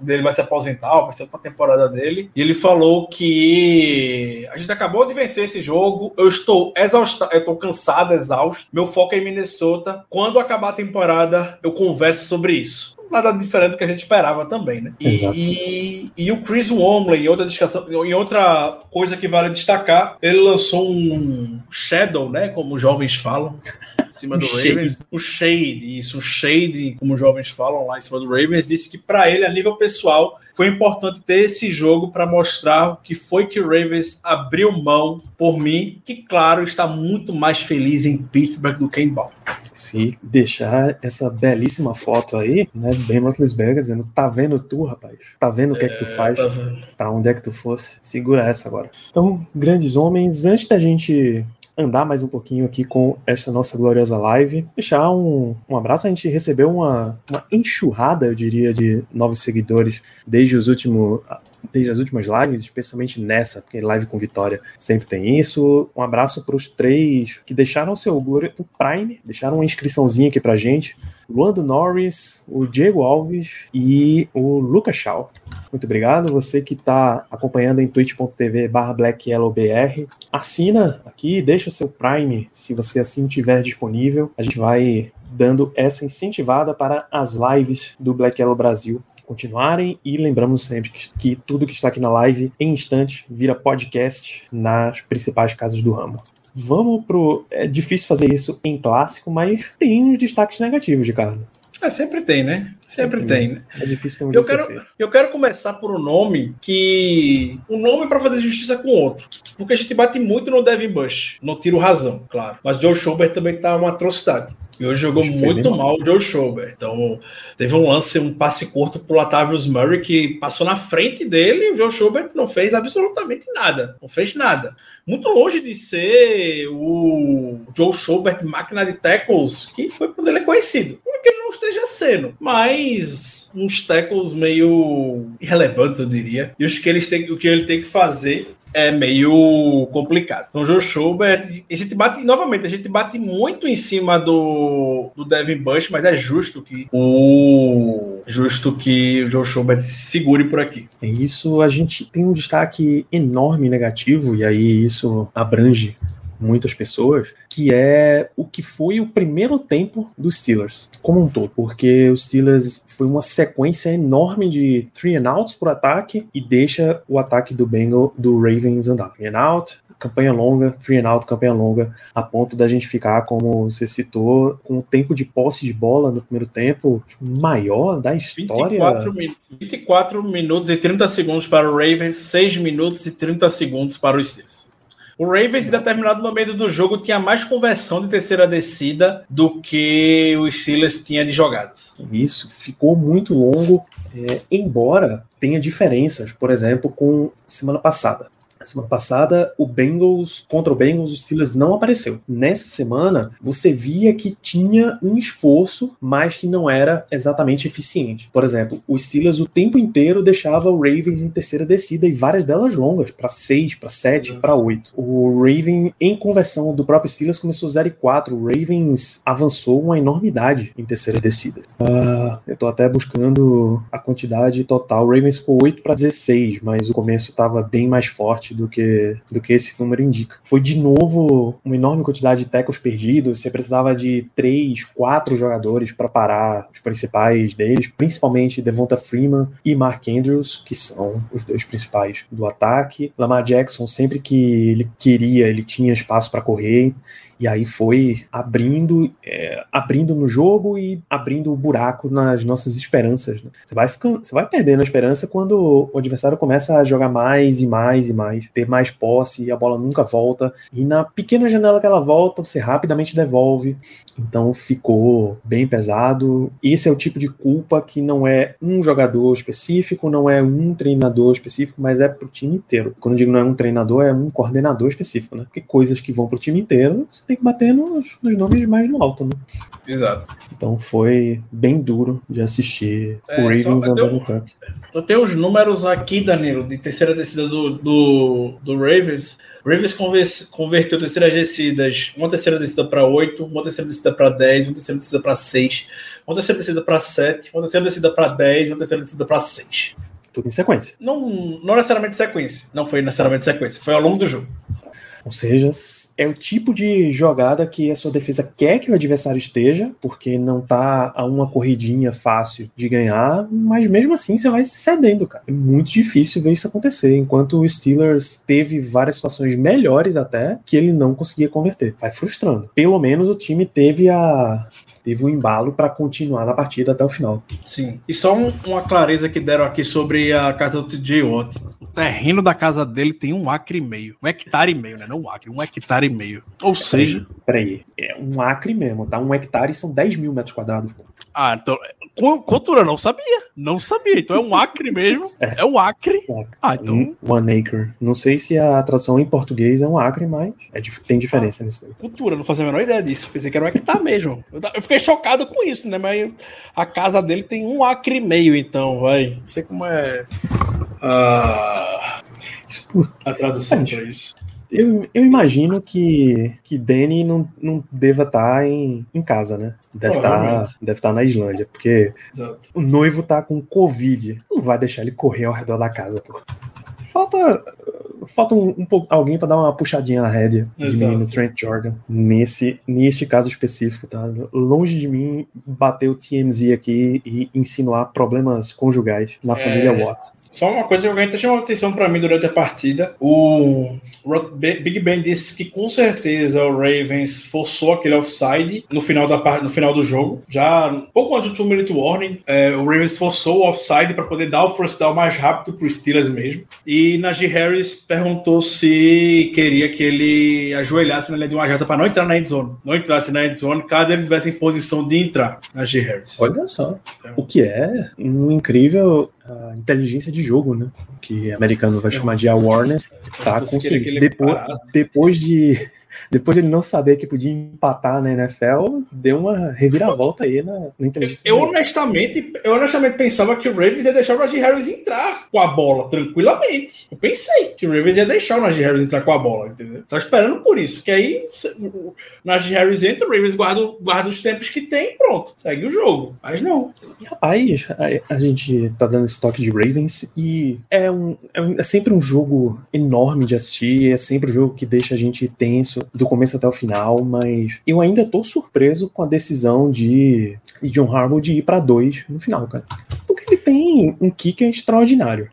dele vai se aposentar, vai ser outra temporada dele, e ele falou que a gente acabou de vencer esse jogo, eu estou exausto, eu estou cansado, exausto, meu foco é em Minnesota. Quando acabar a temporada, eu converso sobre isso nada diferente do que a gente esperava também, né? E, e, e, o Chris Womley, em outra, em outra coisa que vale destacar, ele lançou um Shadow, né? Como os jovens falam. *laughs* Cima do Ravens, o Shade, isso, o Shade, como os jovens falam lá em cima do Ravens, disse que para ele, a nível pessoal, foi importante ter esse jogo para mostrar o que foi que o Ravens abriu mão por mim, que, claro, está muito mais feliz em Pittsburgh do que em Baltimore. Se deixar essa belíssima foto aí, né, Ben Roethlisberger dizendo, tá vendo tu, rapaz? Tá vendo o que é, é que tu faz? Tá pra onde é que tu fosse? Segura essa agora. Então, grandes homens, antes da gente andar mais um pouquinho aqui com essa nossa gloriosa live. Deixar um, um abraço. A gente recebeu uma, uma enxurrada, eu diria, de novos seguidores desde os últimos desde as últimas lives, especialmente nessa, porque live com vitória sempre tem isso. Um abraço para os três que deixaram o seu o Prime, deixaram uma inscriçãozinha aqui pra gente. Luando Norris, o Diego Alves e o Lucas Shaw. Muito obrigado. Você que está acompanhando em twitch.tv blackyellowbr, assina aqui, deixa o seu Prime, se você assim tiver disponível. A gente vai dando essa incentivada para as lives do Black Yellow Brasil continuarem e lembramos sempre que, que tudo que está aqui na live em instante vira podcast nas principais casas do ramo. Vamos pro. É difícil fazer isso em clássico, mas tem uns destaques negativos, Ricardo. É, sempre tem, né? Sempre, sempre tem. Né? É difícil ter um eu quero, eu quero começar por um nome que. Um nome para fazer justiça com outro. Porque a gente bate muito no Devin Bush. Não tiro razão, claro. Mas Joe Schobert também tá uma atrocidade. E hoje jogou muito mal o Joe Schobert. Então, teve um lance, um passe curto pro Latavius Murray que passou na frente dele e o Joe Schobert não fez absolutamente nada. Não fez nada. Muito longe de ser o Joe Schobert, máquina de tackles, que foi quando ele é conhecido. Não esteja sendo, mas uns tackles meio irrelevantes, eu diria. E os que eles têm, o que ele tem que fazer é meio complicado. Então, Joe Schubert, a gente bate, novamente, a gente bate muito em cima do, do Devin Bush, mas é justo que o justo que o Joe Schubert figure por aqui. É isso, a gente tem um destaque enorme negativo, e aí isso abrange muitas pessoas, que é o que foi o primeiro tempo dos Steelers, como um todo, porque os Steelers foi uma sequência enorme de three and outs por ataque e deixa o ataque do Bengal, do Ravens andar. Three and out, campanha longa, three and out, campanha longa, a ponto da gente ficar, como você citou, com o tempo de posse de bola no primeiro tempo maior da história. 24, 24 minutos e 30 segundos para o Ravens, 6 minutos e 30 segundos para os Steelers. O Ravens, em determinado momento do jogo, tinha mais conversão de terceira descida do que o Steelers tinha de jogadas. Isso, ficou muito longo, é, embora tenha diferenças, por exemplo, com semana passada. Semana passada, o Bengals, contra o Bengals, o Steelers não apareceu. Nessa semana, você via que tinha um esforço, mas que não era exatamente eficiente. Por exemplo, o Steelers o tempo inteiro deixava o Ravens em terceira descida e várias delas longas, para 6, para 7, para 8. O Raven, em conversão do próprio Steelers, começou 0 e 4. O Ravens avançou uma enormidade em terceira descida. Uh, eu tô até buscando a quantidade total. O Ravens foi 8 para 16, mas o começo estava bem mais forte forte do que, do que esse número indica. Foi de novo uma enorme quantidade de tackles perdidos, você precisava de três, quatro jogadores para parar os principais deles, principalmente Devonta Freeman e Mark Andrews, que são os dois principais do ataque. Lamar Jackson, sempre que ele queria, ele tinha espaço para correr, e aí foi abrindo, é, abrindo no jogo e abrindo o buraco nas nossas esperanças. Né? Você vai ficando, você vai perdendo a esperança quando o adversário começa a jogar mais e mais e mais, ter mais posse e a bola nunca volta. E na pequena janela que ela volta, você rapidamente devolve. Então ficou bem pesado. Esse é o tipo de culpa que não é um jogador específico, não é um treinador específico, mas é pro time inteiro. Quando eu digo não é um treinador, é um coordenador específico, né? Porque coisas que vão pro time inteiro, tem que bater nos, nos nomes mais no alto, né? Exato. Então foi bem duro de assistir é, o Ravens andando tanto. Eu tenho os números aqui, Danilo, de terceira descida do, do, do Ravens. O Ravens converteu terceiras descidas, uma terceira descida para 8, uma terceira descida para 10, uma terceira descida para 6, uma terceira descida para 7, uma terceira descida para 10, uma terceira descida para 6. Tudo em sequência. Não, não necessariamente sequência. Não foi necessariamente sequência. Foi ao longo do jogo. Ou seja, é o tipo de jogada que a sua defesa quer que o adversário esteja, porque não tá a uma corridinha fácil de ganhar, mas mesmo assim você vai cedendo, cara. É muito difícil ver isso acontecer, enquanto o Steelers teve várias situações melhores até que ele não conseguia converter. Vai frustrando. Pelo menos o time teve a teve um embalo para continuar na partida até o final. Sim. E só um, uma clareza que deram aqui sobre a casa do TJ Watt. O terreno da casa dele tem um acre e meio. Um hectare e meio, né? Não um acre, um hectare e meio. Ou seja. Peraí, é um acre mesmo, tá? Um hectare são 10 mil metros quadrados. Pô. Ah, então. Cultura, não sabia. Não sabia. Então é um acre mesmo. *laughs* É, é um acre. Ah, então. One acre. Não sei se a tradução em português é um acre, mas é, tem diferença ah, nisso aí. Cultura, não fazia a menor ideia disso. Pensei que era um hectare mesmo. Eu fiquei chocado com isso, né? Mas a casa dele tem um acre e meio, então, vai. Não sei como é. Ah, a tradução para isso. Eu, eu imagino que, que Danny não, não deva estar tá em, em casa, né? Deve estar tá, deve tá na Islândia, porque Exato. o noivo tá com Covid. Não vai deixar ele correr ao redor da casa, pô. Falta, falta um, um pouco alguém para dar uma puxadinha na rédea de menino Trent Jordan. Nesse, neste caso específico, tá? Longe de mim bater o TMZ aqui e insinuar problemas conjugais na é... família Watt. Só uma coisa que alguém até chamou atenção para mim durante a partida. O Big Ben disse que com certeza o Ravens forçou aquele offside no final, da, no final do jogo. Já um pouco antes do 2 minute warning, é, o Ravens forçou o offside para poder dar o first down mais rápido para os Steelers mesmo. E Najee Harris perguntou se queria que ele ajoelhasse na linha de uma jata para não entrar na end zone. Não entrasse na end zone caso ele estivesse em posição de entrar, Najee Harris. Olha só. O que é um incrível a inteligência de jogo, né? Que americano vai chamar de awareness, tá conseguindo. Depois, depois de depois de ele não saber que podia empatar na NFL, deu uma reviravolta aí na, na inteligência. Eu, honestamente, eu honestamente pensava que o Ravens ia deixar o Najee Harris entrar com a bola tranquilamente. Eu pensei que o Ravens ia deixar o Najee Harris entrar com a bola, entendeu? Tava esperando por isso, que aí o Najee Harris entra, o Ravens guarda, guarda os tempos que tem pronto, segue o jogo. Mas não. E, rapaz, a, a, gente tá dando esse toque de Ravens e é, um, é, um, é sempre um jogo enorme de assistir, é sempre um jogo que deixa a gente tenso do começo até o final, mas eu ainda tô surpreso com a decisão de, de John Harbaugh de ir para dois no final, cara. Porque ele tem um kicker extraordinário.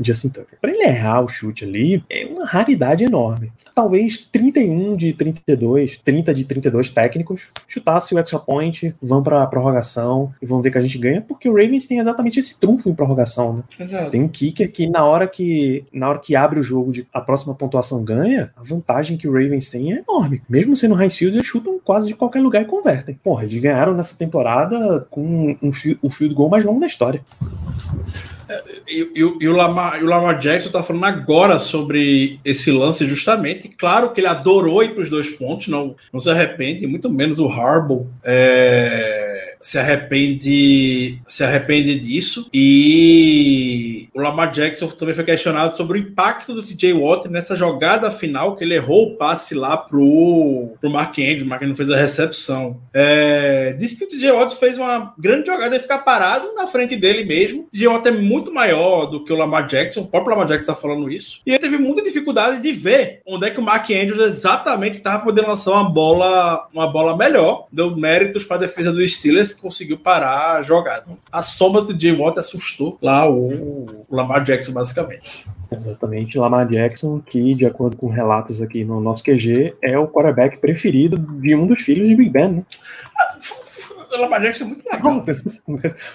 Justin Tucker. Para ele errar o chute ali, é uma raridade enorme. Talvez 31 de 32, 30 de 32 técnicos chutasse o extra point, vão para prorrogação e vão ver que a gente ganha, porque o Ravens tem exatamente esse trunfo em prorrogação, né? Exato. tem um kicker que na hora que na hora que abre o jogo, de, a próxima pontuação ganha, a vantagem que o Ravens tem é enorme. Mesmo sendo high field, eles chutam quase de qualquer lugar e convertem. Porra, eles ganharam nessa temporada com um, o field goal mais longo da história. E, o Lamar, o Lamar Jackson tá falando agora sobre esse lance justamente. Claro que ele adorou ir para os dois pontos, não, não se arrepende, muito menos o Harbaugh. É se arrepende se arrepende disso. E o Lamar Jackson também foi questionado sobre o impacto do TJ Watt nessa jogada final que ele errou o passe lá pro, pro Mark Andrews, Mark Andrews fez a recepção. É, disse que o TJ Watt fez uma grande jogada e ficar parado na frente dele mesmo. O TJ Watt é muito maior do que o Lamar Jackson o próprio Lamar Jackson está falando isso. E ele teve muita dificuldade de ver onde é que o Mark Andrews exatamente estava podendo lançar uma bola uma bola melhor deu méritos para a defesa dos Steelers conseguiu parar a jogada. A sombra do Jay Watt assustou lá o, o Lamar Jackson, basicamente. Exatamente, Lamar Jackson, que, de acordo com relatos aqui no nosso QG, é o quarterback preferido de um dos filhos de Big Ben. Né? Ah, Lamar Jackson é muito legal.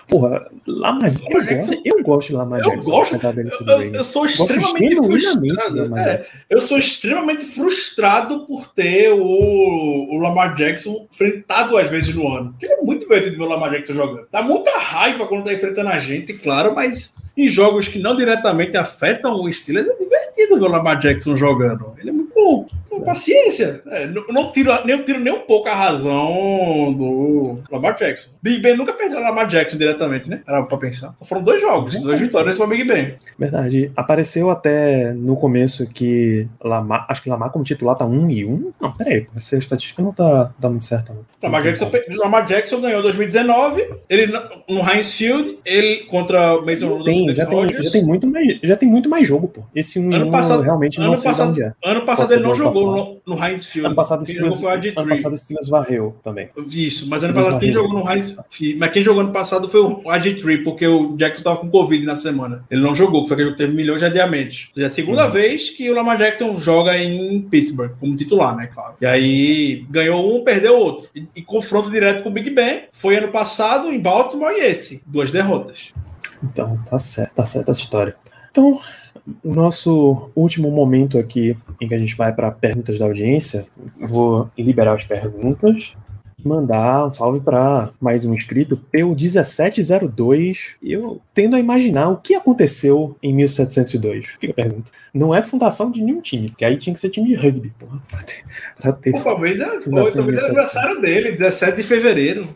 Porra, Lamar, eu, gosto, eu gosto de Lamar eu Jackson. Gosto, eu, eu, sou extremamente frustrado. É, eu sou extremamente frustrado por ter o, o Lamar Jackson enfrentado às vezes no ano. Porque é muito divertido ver o Lamar Jackson jogando. Dá muita raiva quando tá enfrentando a gente, claro, mas em jogos que não diretamente afetam o Steelers, é divertido ver o Lamar Jackson jogando. Ele é muito Com paciência. É, não, não, tiro, nem, tiro nem um pouco a razão do Lamar Jackson. Big Ben nunca perdeu o Lamar Jackson diretamente, né? Era pra pensar. Só foram dois jogos, Verdade. duas vitórias para Big Ben. Verdade. Apareceu até no começo que Lamar, acho que Lamar como titular tá 1 e 1. Não, peraí, essa estatística não tá, tá muito certa. Não. Lamar, Jackson, Lamar Jackson ganhou 2019, ele no Heinz Field, ele contra o Mason Rudolph tem, já tem, já tem muito mais, já tem muito mais jogo, pô. Esse 1 ano passado, realmente ano não sei passado, é. Ano passado ele não jogou no, no Heinz Field. Ano passado, quem Steelers, ano passado o Steelers varreu também. Isso, mas ano passado quem jogou no Heinz Mas quem jogou ano passado foi o RG3, porque o Jackson estava com Covid na semana. Ele não jogou, foi que teve milhões de adiamentos. Ou seja, é a segunda uhum. vez que o Lamar Jackson joga em Pittsburgh, como titular, né, claro. E aí ganhou um, perdeu outro. E, e confronto direto com o Big Ben. Foi ano passado em Baltimore e esse. Duas derrotas. Então, tá certo, tá certa essa história. Então, o nosso último momento aqui, em que a gente vai para perguntas da audiência, vou liberar as perguntas, mandar um salve para mais um inscrito, P1702. Eu tendo a imaginar o que aconteceu em 1702. Fica a pergunta. Não é fundação de nenhum time, porque aí tinha que ser time de rugby, porra. Pra ter, pra ter Pô, talvez é, talvez é aniversário dele, 17 de fevereiro.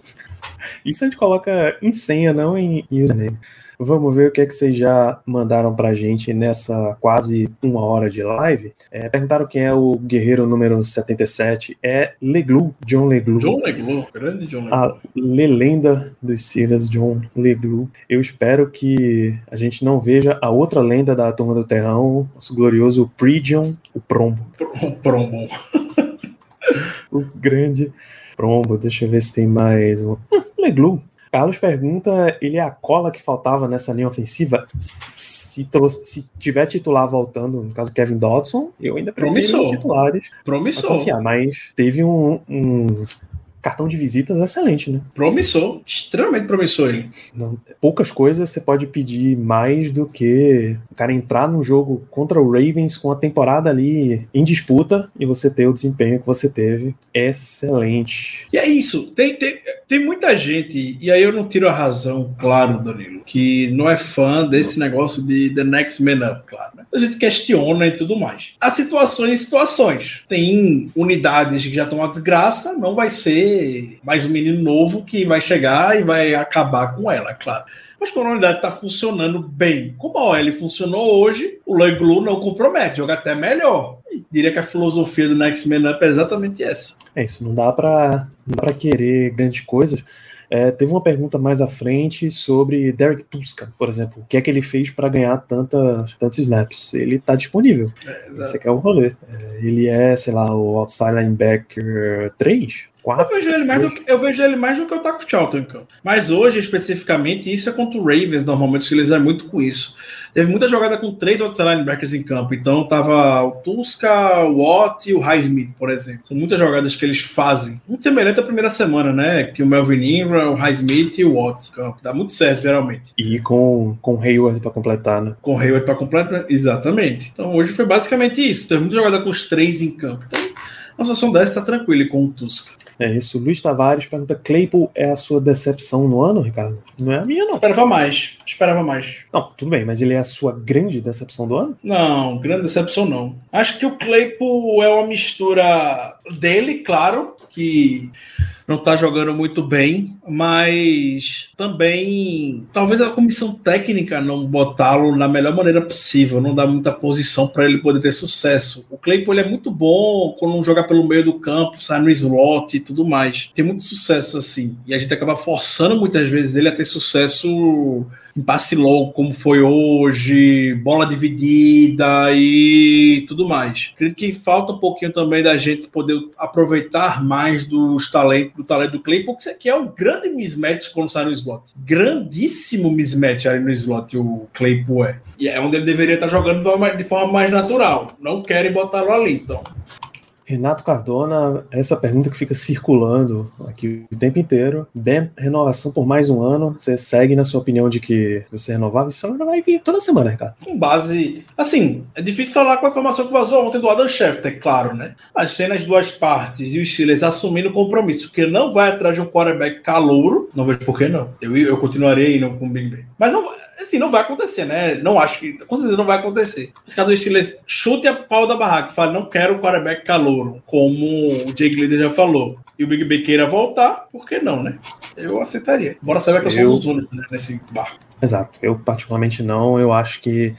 Isso a gente coloca em senha, não em username. Vamos ver o que é que vocês já mandaram pra gente nessa quase uma hora de live. É, perguntaram quem é o guerreiro número 77. É Leglu, John Leglu. John Leglu, grande John Leglu. A lenda dos Steelers, John Leglu. Eu espero que a gente não veja a outra lenda da Turma do Terrão, nosso glorioso Pridion, o Prombo. O Prombo. *laughs* o grande Prombo. Deixa eu ver se tem mais um. Hum, Leglu. Carlos pergunta: ele é a cola que faltava nessa linha ofensiva? Se, trouxe, se tiver titular voltando, no caso Kevin Dodson, eu ainda prefiro Promissor. titulares. Promissor. Confiar, mas teve um, um cartão de visitas excelente, né? Promissor, extremamente promissor ele. Não, poucas coisas você pode pedir mais do que o cara entrar num jogo contra o Ravens com a temporada ali em disputa e você ter o desempenho que você teve. Excelente. E é isso. Tem, tem, tem muita gente, e aí eu não tiro a razão, claro, Danilo, que não é fã desse negócio de The Next Man Up, claro. Né? A gente questiona e tudo mais. Há situações e situações. Tem unidades que já estão uma desgraça, não vai ser mais um menino novo que vai chegar e vai acabar com ela, claro. Mas quando a unidade está funcionando bem, como a OL funcionou hoje, o Leglu não compromete, joga até melhor. diria que a filosofia do Next Man Up é exatamente essa. É isso, não dá para querer grandes coisas. É, teve uma pergunta mais à frente sobre Derek Tuska, por exemplo. O que é que ele fez para ganhar tanta, tantos snaps? Ele está disponível. É, Esse aqui é o rolê. É, ele é, sei lá, o outside linebacker 3, Eu, vejo ele mais do que, eu vejo ele mais do que o Taco Charlton, então. Mas hoje, especificamente, isso é contra o Ravens. Normalmente, o Steelers é muito com isso. Teve muita jogada com três outside linebackers em campo. Então, tava o Tuska, o Watt e o Highsmith, por exemplo. São muitas jogadas que eles fazem. Muito semelhante à primeira semana, né? Que o Melvin Ingram, o Highsmith e o Watt. Campo. Dá muito certo, geralmente. E com, com o Hayward para completar, né? Com o Hayward para completar, exatamente. Então, hoje foi basicamente isso. Teve muita jogada com os três em campo. Então, a situação dessa está tranquila com o Tuska. É isso. Luiz Tavares pergunta: Claypool é a sua decepção no ano, Ricardo? Não é a minha, não. Esperava mais. Esperava mais. Não, tudo bem, mas ele é a sua grande decepção do ano? Não, grande decepção não. Acho que o Claypool é uma mistura dele, claro, que não está jogando muito bem, mas também talvez a comissão técnica não botá-lo na melhor maneira possível, não dá muita posição para ele poder ter sucesso. O Claypool é muito bom quando joga pelo meio do campo, sai no slot e tudo mais. Tem muito sucesso assim, e a gente acaba forçando muitas vezes ele a ter sucesso em passe longo, como foi hoje, bola dividida e tudo mais. Acredito que falta um pouquinho também da gente poder aproveitar mais dos talentos, do talento do Clay, porque isso aqui é um grande mismatch quando sai no slot. Grandíssimo mismatch aí no slot, o Claypool é. E é onde ele deveria estar jogando de forma mais natural. Não querem botá-lo ali, então. Renato Cardona, essa pergunta que fica circulando aqui o tempo inteiro. Bem, renovação por mais um ano. Você segue na sua opinião de que você renovava? Isso vai vir toda semana, Ricardo. Com base. Assim, é difícil falar com a informação que vazou ontem do Adam Schefter, claro, né? As duas partes e os Steelers assumindo o compromisso que não vai atrás de um quarterback calouro, não vejo por que não. Eu, eu continuarei indo com o Big Ben. Mas não, assim, não vai acontecer, né? Não acho que. Com certeza não vai acontecer. Esse caso do Steelers chute a pau da barraca, fala, não quero o quarterback calouro, como o Jake Glider já falou. E o Big Ben queira voltar, por que não, né? Eu aceitaria. Bora saber que eu sou um dos únicos né, nesse barco. Exato. Eu, particularmente, não. Eu acho que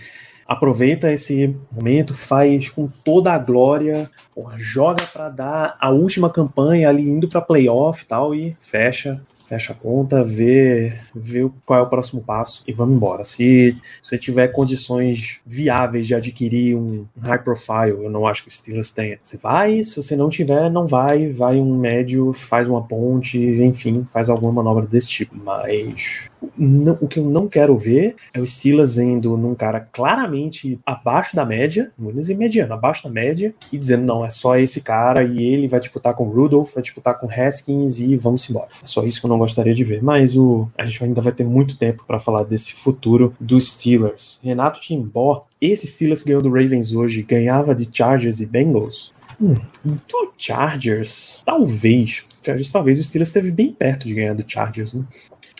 aproveita esse momento, faz com toda a glória, porra, joga para dar a última campanha ali indo para playoff e tal e fecha fecha a conta, vê, vê qual é o próximo passo e vamos embora. Se você tiver condições viáveis de adquirir um high profile, eu não acho que o Steelers tenha. Você vai, se você não tiver, não vai, vai um médio, faz uma ponte, enfim, faz alguma manobra desse tipo. Mas não, o que eu não quero ver é o Steelers indo num cara claramente abaixo da média, vou dizer mediano, abaixo da média, e dizendo, não, é só esse cara e ele vai disputar com o Rudolph, vai disputar com Haskins e vamos embora. É só isso que eu não gostaria de ver. Mas o, a gente ainda vai ter muito tempo para falar desse futuro dos Steelers. Renato Timbó, esse Steelers ganhou do Ravens hoje, ganhava de Chargers e Bengals. Hum, do Chargers, talvez. Chargers, talvez o Steelers esteve bem perto de ganhar do Chargers, né?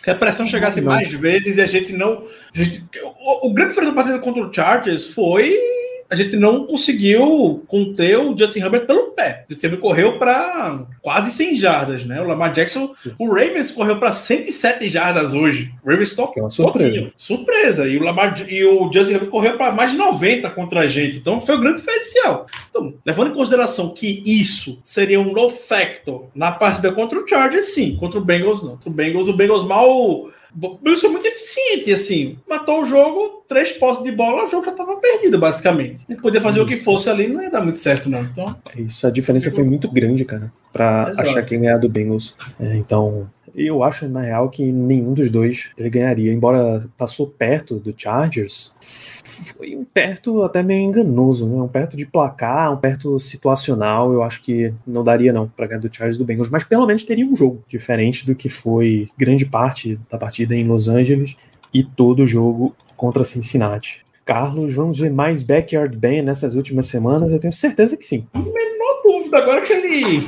Se a pressão chegasse não. mais vezes e a gente não. A gente, o, o, grande diferença da partida contra o Chargers foi a gente não conseguiu conter o Justin Herbert pelo pé. Ele sempre correu para quase 100 jardas, né? O Lamar Jackson, o Ravens correu para 107 jardas hoje. O Ravens tocou. É uma surpresa. Surpresa. E o Lamar e o Justin Herbert correu para mais de 90 contra a gente. Então foi o grande diferencial. Então, levando em consideração que isso seria um low factor na partida contra o Chargers, sim. Contra o Bengals, não. Contra o Bengals, o Bengals mal Bills foi muito eficiente, assim. Matou o jogo, três posses de bola, o jogo já estava perdido, basicamente. Ele podia fazer Isso. o que fosse ali, não ia dar muito certo, não. Então, Isso, a diferença foi muito grande, cara, para achar quem ganhar do Bengals. É, então, eu acho, na real, que nenhum dos dois ele ganharia. Embora passou perto do Chargers, foi um perto até meio enganoso, né? Um perto de placar, um perto situacional. Eu acho que não daria, não, para ganhar do Chargers do Bengals. Mas pelo menos teria um jogo diferente do que foi grande parte da partida em Los Angeles e todo o jogo contra Cincinnati. Carlos, vamos ver mais Backyard Band nessas últimas semanas? Eu tenho certeza que sim. Menor dúvida, agora que ele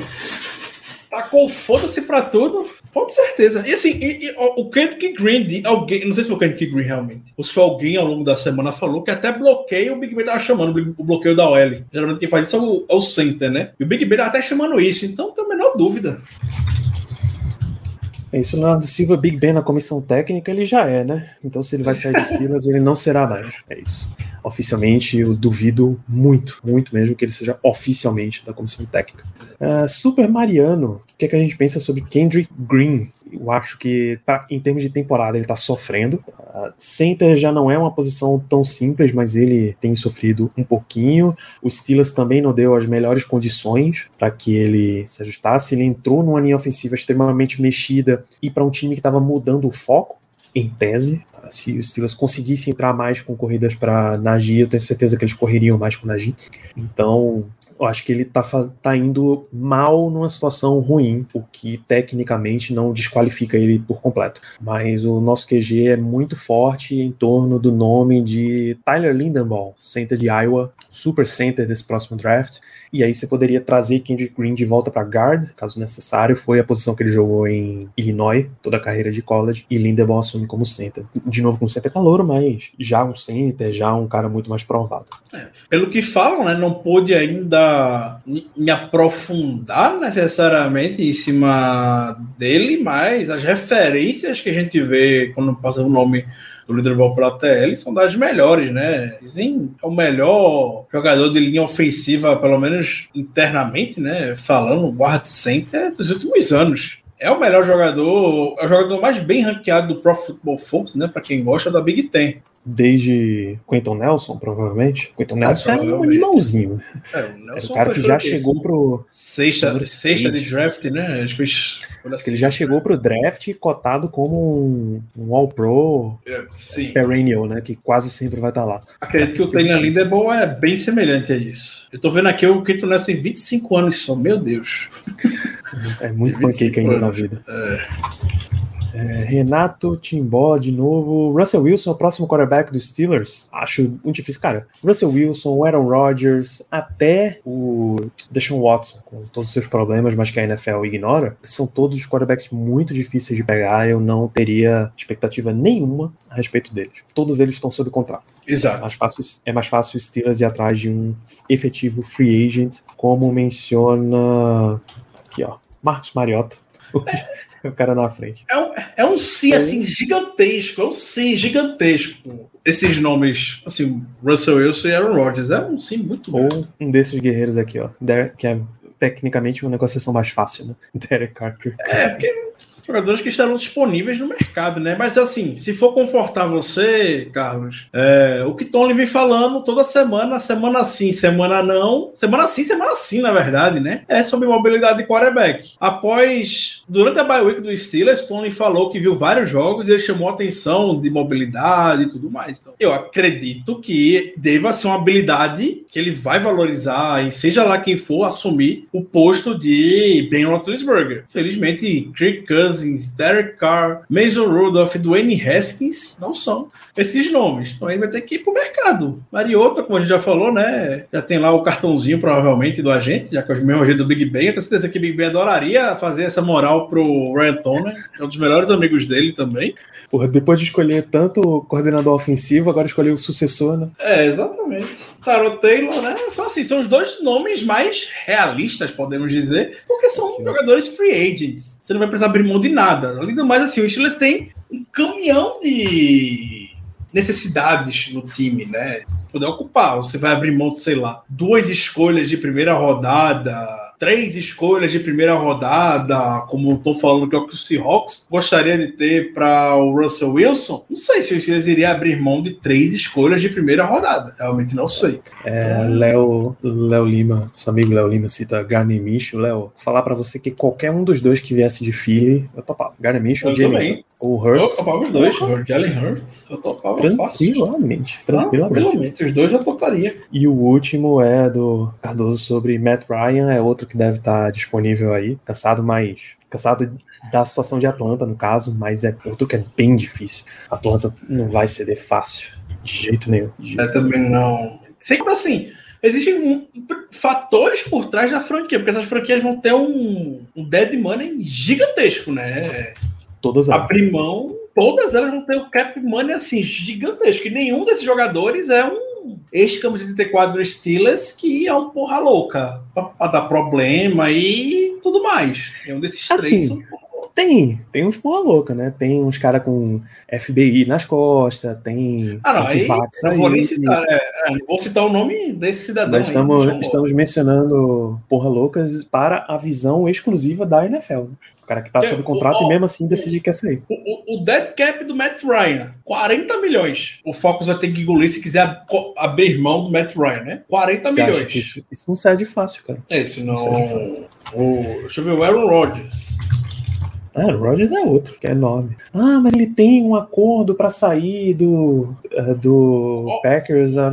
tacou foda-se pra tudo. Com certeza. E assim, e, e, o Kendrick Green, alguém, não sei se foi o Kendrick Green realmente, ou se alguém ao longo da semana falou que até bloqueio o Big Ben tava chamando, o bloqueio da OL. Geralmente quem faz isso é o, é o center, né? E o Big Ben tava até chamando isso, então não tem a menor dúvida. É isso na Silva Big Ben na comissão técnica, ele já é, né? Então, se ele vai sair de Steelers, ele não será mais. É isso. Oficialmente, eu duvido muito, muito mesmo que ele seja oficialmente da comissão técnica. Uh, Super Mariano, o que, é que a gente pensa sobre Kendrick Green? Eu acho que, tá, em termos de temporada, ele tá sofrendo. Uh, center já não é uma posição tão simples, mas ele tem sofrido um pouquinho. O Steelers também não deu as melhores condições para que ele se ajustasse. Ele entrou numa linha ofensiva extremamente mexida e para um time que estava mudando o foco em tese. Se os Steelers conseguissem entrar mais com corridas para Nagy, eu tenho certeza que eles correriam mais com Nagy. Então, eu acho que ele tá, tá indo mal numa situação ruim, o que tecnicamente não desqualifica ele por completo. Mas o nosso QG é muito forte em torno do nome de Tyler Lindenbaum, center de Iowa, super center desse próximo draft. E aí você poderia trazer Kendrick Green de volta para guard, caso necessário. Foi a posição que ele jogou em Illinois, toda a carreira de college. E Lindebaum assume como center. De novo com center calor, mas já um center, já um cara muito mais provado. É, pelo que falam, né, não pôde ainda me aprofundar necessariamente em cima dele, mas as referências que a gente vê quando passa o nome do Leaderboard pela TL são das melhores, né? Dizem é o melhor jogador de linha ofensiva, pelo menos internamente, né? Falando, guard center dos últimos anos. É o melhor jogador, é o jogador mais bem ranqueado do Pro Football Focus, né? Para quem gosta da Big Ten desde Quentin Nelson, provavelmente. Quentin Nelson ah, é um animalzinho. É, o, Nelson é o cara que já chegou pro. Sexta, sexta de draft, né? Acho que ele já chegou pro draft cotado como um, um All-Pro é, perennial, né? Que quase sempre vai estar tá lá. Acredito que o Taylor Lindebaum é bem semelhante a isso. Eu tô vendo aqui o Quentin Nelson tem 25 anos só, meu Deus. É muito pancake ainda na vida. É. É, Renato Timbó de novo. Russell Wilson, o próximo quarterback dos Steelers. Acho muito difícil. Cara, Russell Wilson, Aaron Rodgers, até o Deshaun Watson, com todos os seus problemas, mas que a NFL ignora, são todos quarterbacks muito difíceis de pegar. Eu não teria expectativa nenhuma a respeito deles. Todos eles estão sob contrato. Exato. É mais fácil, é mais fácil o Steelers ir atrás de um efetivo free agent, como menciona aqui, ó, Marcos Mariota. *laughs* o cara na frente. É um, é um sim, assim, gigantesco. É um sim gigantesco. Esses nomes, assim, Russell Wilson e Aaron Rodgers. É um sim muito Ou grande. um desses guerreiros aqui, ó. que é tecnicamente uma negociação mais fácil, né? *laughs* Derek Carter. É, porque jogadores que estarão disponíveis no mercado, né? Mas assim, se for confortar você, Carlos, é, o que Tony vem falando toda semana, semana sim, semana não, semana sim, semana sim, na verdade, né? É sobre mobilidade de quarterback. Após, durante a bye week do Steelers, Tony falou que viu vários jogos e ele chamou atenção de mobilidade e tudo mais. Então, eu acredito que deva ser uma habilidade que ele vai valorizar e seja lá quem for assumir o posto de Ben Roethlisberger. Felizmente, Kirk Cousins, Derek Carr, Mason Rudolph, Dwayne Haskins não são esses nomes. Então ele vai ter que ir pro mercado. Mariota, como a gente já falou, né? Já tem lá o cartãozinho, provavelmente, do agente, já com o mesmo jeito do Big Ben. Eu tenho certeza que o Big Ben adoraria fazer essa moral pro Ryan Toner, que é um dos melhores amigos dele também. Porra, depois de escolher tanto coordenador ofensivo, agora escolheu o sucessor, né? É, exatamente. Tarot Taylor, né? São assim, são os dois nomes mais realistas, podemos dizer, porque são Sim. jogadores free agents. Você não vai precisar abrir mão de nada. Além do mais, assim, o Steelers tem um caminhão de necessidades no time, né? Poder ocupar. Você vai abrir mão, de, sei lá, duas escolhas de primeira rodada três escolhas de primeira rodada, como estou falando que é o que o Seahawks gostaria de ter para o Russell Wilson, não sei se o Steelers iria abrir mão de três escolhas de primeira rodada. Realmente não sei. É, Léo, Léo Lima, seu amigo Léo Lima cita Garner Minshew. Léo, falar para você que qualquer um dos dois que viesse de Philly, eu topava. Garner Minshew, Jalen, o Hurts. Eu topava os dois. O Jalen Hurts, eu topava tranquilamente, fácil. Tranquilamente. Tranquilamente. Os dois eu toparia. E o último é do Cardoso sobre Matt Ryan, é outro que que deve estar disponível aí. Cansado, mas. Cansado da situação de Atlanta, no caso, mas é outro que é bem difícil. Atlanta não vai ceder fácil. De jeito nenhum. De jeito é também não. Sempre assim. Existem fatores por trás da franquia, porque essas franquias vão ter um, um dead money gigantesco, né? Todas elas. Abrir mão, todas elas vão ter o cap money assim, gigantesco. E nenhum desses jogadores é um ex-camisa 34 do Steelers que é um porra louca para dar problema e tudo mais. É um desses assim, três. Tem, tem uns porra louca, né? Tem uns caras com FBI nas costas, tem. Ah, não, aí, não vou nem citar, é, é, vou citar o nome desse cidadão. Nós estamos, aí, estamos mencionando porra loucas para a visão exclusiva da NFL. O cara que tá sob contrato o, e mesmo assim decide que quer sair. O, o, dead cap do Matt Ryan, 40 milhões. O Focus vai ter que engolir se quiser abrir mão do Matt Ryan, né? 40 Você milhões. Isso, isso, não cede fácil, cara. É, senão. O, deixa eu ver, o Aaron Rodgers. Ah, o Rodgers é outro, que é enorme. Ah, mas ele tem um acordo para sair do, uh, do oh, Packers. Uh,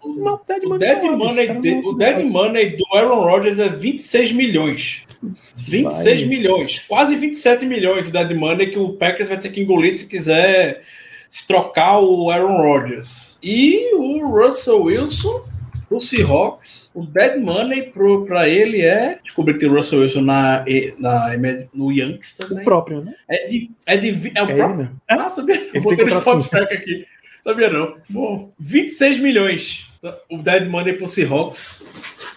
o dead money, dead money, de, o dead money do Aaron Rodgers é 26 milhões. 26 vai. milhões, quase 27 milhões de dead money que o Packers vai ter que engolir se quiser se trocar o Aaron Rodgers. E o Russell Wilson pro Seahawks, o dead money para ele é descobrir que o Russell Wilson na, na, no Yankees também. O próprio, né? É de. É, de, é o é próprio. Ele, Ah, sabia? Eu botei no spot aqui. Sabia não. Bom, 26 milhões o dead money pro Seahawks.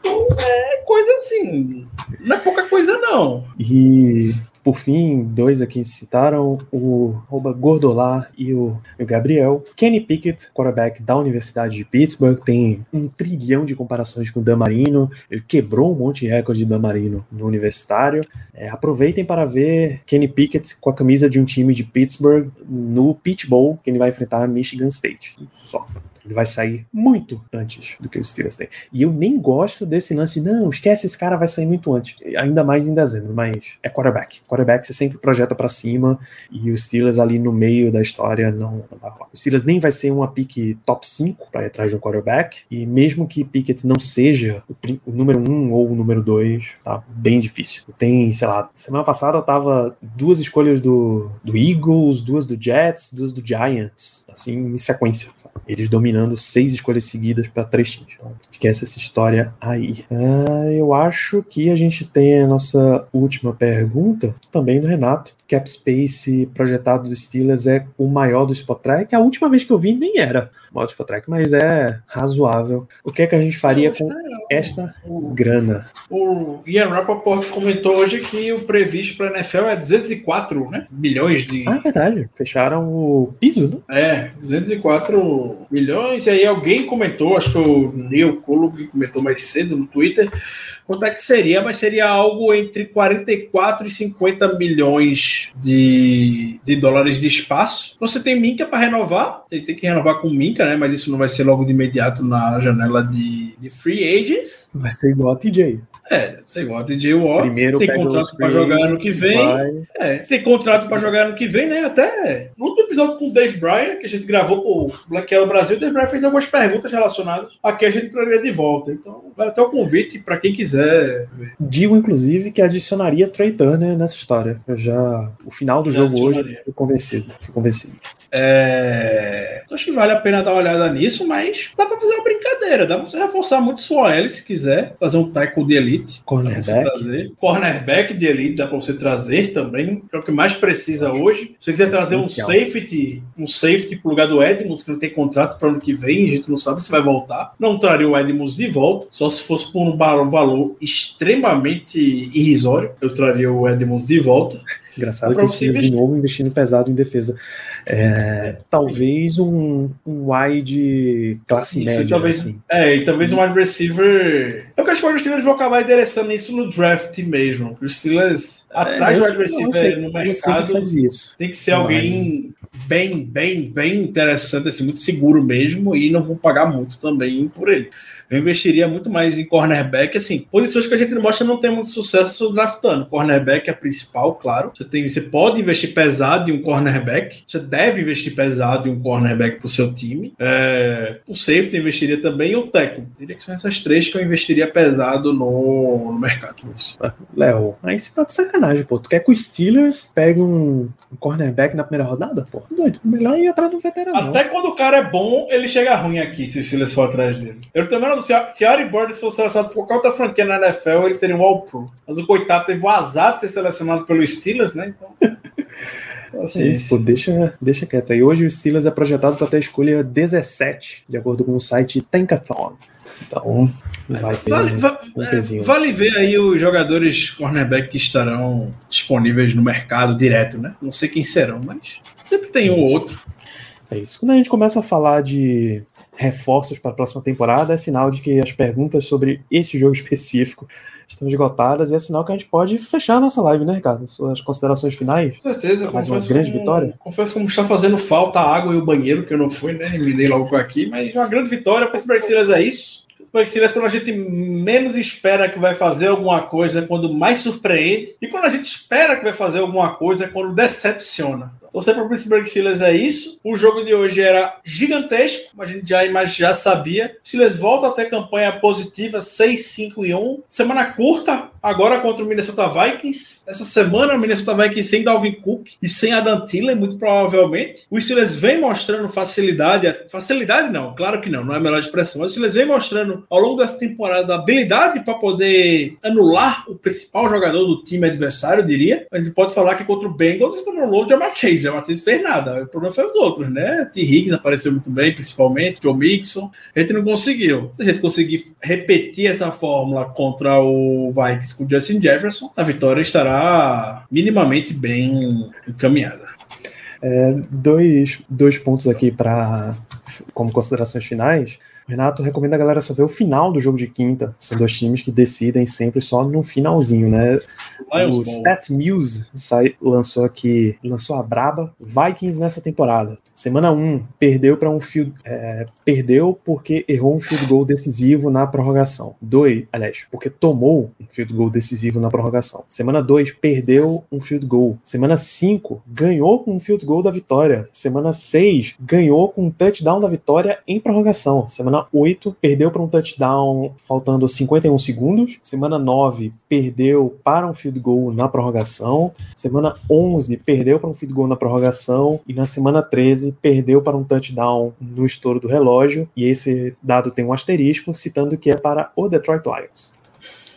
É coisa assim. Não é pouca coisa, não. E por fim, dois aqui citaram, o Gordolar e o, Gabriel. Kenny Pickett, quarterback da Universidade de Pittsburgh, tem um trilhão de comparações com o Dan Marino. Ele quebrou um monte de recorde de Dan Marino no universitário. É, aproveitem para ver Kenny Pickett com a camisa de um time de Pittsburgh no Pitch Bowl, que ele vai enfrentar Michigan State. Só. Ele vai sair muito antes do que o Steelers tem. E eu nem gosto desse lance, não, esquece, esse cara vai sair muito antes. Ainda mais em dezembro, mas é quarterback. Quarterback você sempre projeta para cima e o Steelers ali no meio da história não, vai rolar. O Steelers nem vai ser uma pick top 5 para ir atrás de um quarterback. E mesmo que Pickett não seja o, o número 1 um ou o número 2, tá bem difícil. Tem, sei lá, semana passada tava duas escolhas do, do Eagles, duas do Jets, duas do Giants, assim, em sequência. Sabe? Eles dominam dominando seis escolhas seguidas para três times. Então, esquece essa história aí. Ah, eu acho que a gente tem a nossa última pergunta, também do Renato. Cap Space projetado do Steelers é o maior do Spot Track. A última vez que eu vi nem era o maior do Spot Track, mas é razoável. O que é que a gente faria com esta grana? O Ian Rappaport comentou hoje que o previsto para a NFL é 204 né, milhões de. Ah, é verdade. Fecharam o piso, né? É, 204 milhões. E aí alguém comentou, acho que o Neil Kulug comentou mais cedo no Twitter, quanto é que seria, mas seria algo entre 44 e 50 milhões de, de dólares de espaço. Você tem Minka para renovar, ele tem que renovar com Minka, né? Mas isso não vai ser logo de imediato na janela de, de free agents. Vai ser igual a TJ. É, você igual a DJ Watt. Primeiro tem contrato para jogar ano que vem. vai. É, tem contrato para jogar ano que vem, né? Até no último episódio com o Dave Bryan, que a gente gravou com o Black Yellow Brasil, o Dave Bryan fez algumas perguntas relacionadas a que a gente traria de volta. Então, vai até o convite para quem quiser ver. Digo, inclusive, que adicionaria Trey Turner nessa história. Eu já. O final do Já jogo hoje, fui convencido. Fui convencido. É... Acho que vale a pena dar uma olhada nisso, mas dá pra fazer uma brincadeira. Dá pra você reforçar muito sua L se quiser. Fazer um tackle de elite. Você Cornerback. trazer. Cornerback de elite dá pra você trazer também. É o que mais precisa hoje. Se você quiser trazer um safety, um safety pro lugar do Edmonds, que não tem contrato para ano que vem, a gente não sabe se vai voltar. Não traria o Edmonds de volta, só se fosse por um valor extremamente irrisório. Eu traria o Edmonds de volta. Engraçado Pra que o Steelers de novo investindo pesado em defesa. É, talvez um, um wide classe Isso, média. talvez- assim. É, e talvez um wide receiver. Eu acho que os wide receivers vão acabar endereçando isso no draft mesmo. Os Steelers, atrás do É, wide sei- receiver no sei que mercado, tem que ser alguém bem, bem, bem interessante, assim, muito seguro mesmo, e não vão pagar muito também por ele. Eu investiria muito mais em cornerback, assim, posições que a gente mostra não tem muito sucesso draftando. Cornerback é a principal, claro. Você, tem, você pode investir pesado em um cornerback, você deve investir pesado em um cornerback pro seu time. É, o safety investiria também e o tackle. Diria que são essas três que eu investiria pesado no, no mercado. Isso. Léo, aí você tá de sacanagem, pô. Tu quer que o Steelers pegue um, um cornerback na primeira rodada? Pô, doido. Melhor ir atrás do veterano. Até quando o cara é bom, ele chega ruim aqui, se o Steelers for atrás dele. Eu também se, a- se Ari Bird fosse selecionado por qualquer outra franquia na NFL, eles seriam All Pro. Mas o coitado teve o azar de ser selecionado pelo Steelers, né? Então. *laughs* É isso, pô, deixa, deixa quieto aí. Hoje o Steelers é projetado para ter a escolha 17, de acordo com o site Tankathon. Então, vai ter Vale, va- um é, vale ver aí os jogadores cornerback que estarão disponíveis no mercado direto, né? Não sei quem serão, mas sempre tem um ou outro. É isso. Quando a gente começa a falar de reforços para a próxima temporada, é sinal de que as perguntas sobre esse jogo *laughs* específico estão esgotadas e é sinal que a gente pode fechar a nossa live, né, Ricardo? Suas considerações finais? Com certeza, Mais uma grande como- vitória? Confesso como está fazendo falta a água e o banheiro, que eu não fui, né? Me dei logo aqui, mas uma grande vitória. para Pittsburgh Steelers é isso. Pittsburgh Steelers, quando a gente menos espera que vai fazer alguma coisa, é quando mais surpreende. E quando a gente espera que vai fazer alguma coisa, é quando decepciona. Torcer para o Pittsburgh Steelers é isso. O jogo de hoje era gigantesco, como a gente já, já sabia. Steelers volta a ter campanha positiva, 6-5 e 1. Semana curta, agora contra o Minnesota Vikings. Essa semana, o Minnesota Vikings sem Dalvin Cook e sem Adam Thielen, muito provavelmente. O Steelers vem mostrando facilidade. Facilidade não, claro que não, não é a melhor expressão. Mas o Steelers vem mostrando ao longo dessa temporada habilidade para poder anular o principal jogador do time adversário, eu diria. A gente pode falar que contra o Bengals eles tomaram load de Jamar Jamar Chase fez nada. O problema foi os outros, né? T. Higgins apareceu muito bem, principalmente. Joe Mixon. A gente não conseguiu. Se a gente conseguir repetir essa fórmula contra o Vikings com o Justin Jefferson, a vitória estará minimamente bem encaminhada. Dois, dois pontos aqui para como considerações finais. O Renato recomenda a galera só ver o final do jogo de quinta. São dois times que decidem sempre só no finalzinho, né? Lions o. Stat Muse sai, lançou aqui, lançou a braba Vikings nessa temporada. Semana 1, perdeu para um field, é, perdeu porque errou um field goal decisivo na prorrogação. 2, aliás, porque tomou um field goal decisivo na prorrogação. Semana 2, perdeu um field goal. Semana 5, ganhou com um field goal da vitória. Semana 6, ganhou com um touchdown da vitória em prorrogação. Semana 8, perdeu para um touchdown faltando 51 segundos. Semana 9, perdeu para um field goal na prorrogação. Semana 11, perdeu para um field goal na prorrogação. E na semana 13, perdeu para um touchdown no estouro do relógio. E esse dado tem um asterisco, citando que é para o Detroit Lions.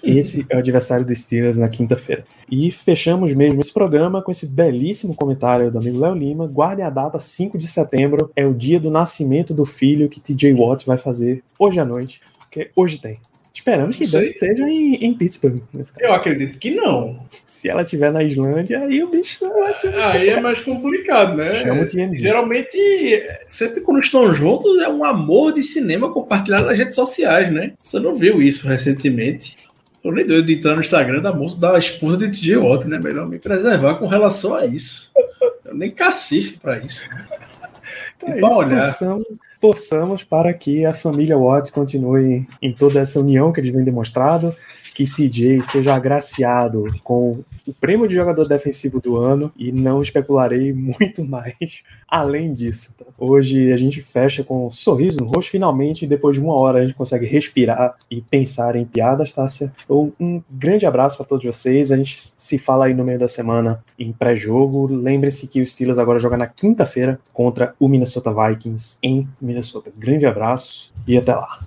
Esse é o adversário dos Steelers na quinta-feira. E fechamos mesmo esse programa com esse belíssimo comentário do amigo Léo Lima. Guardem a data, 5 de setembro, é o dia do nascimento do filho que TJ Watt vai fazer hoje à noite. Porque hoje tem. Esperamos que. Deus esteja em, em Pittsburgh. Eu acredito que não. Se ela estiver na Islândia, aí o bicho vai ser. Aí é mais complicado, né? Geralmente, sempre quando estão juntos, é um amor de cinema compartilhado nas redes sociais, né? Você não viu isso recentemente. Tô nem doido de entrar no Instagram da moça, da esposa de TJ Watt, né? Melhor me preservar com relação a isso. Eu nem cacife para isso. *laughs* Então, é isso, olhar. Torçamos, torçamos para que a família Watts continue em toda essa união que eles vêm demonstrado que TJ seja agraciado com o prêmio de jogador defensivo do ano e não especularei *laughs* muito mais além disso. Tá? Hoje a gente fecha com um sorriso no rosto, finalmente, depois de uma hora a gente consegue respirar e pensar em piadas, Tássia. Então, um grande abraço para todos vocês. A gente se fala aí no meio da semana em pré-jogo. Lembre-se que o Steelers agora joga na quinta-feira contra o Minnesota Vikings em Minnesota. Grande abraço e até lá.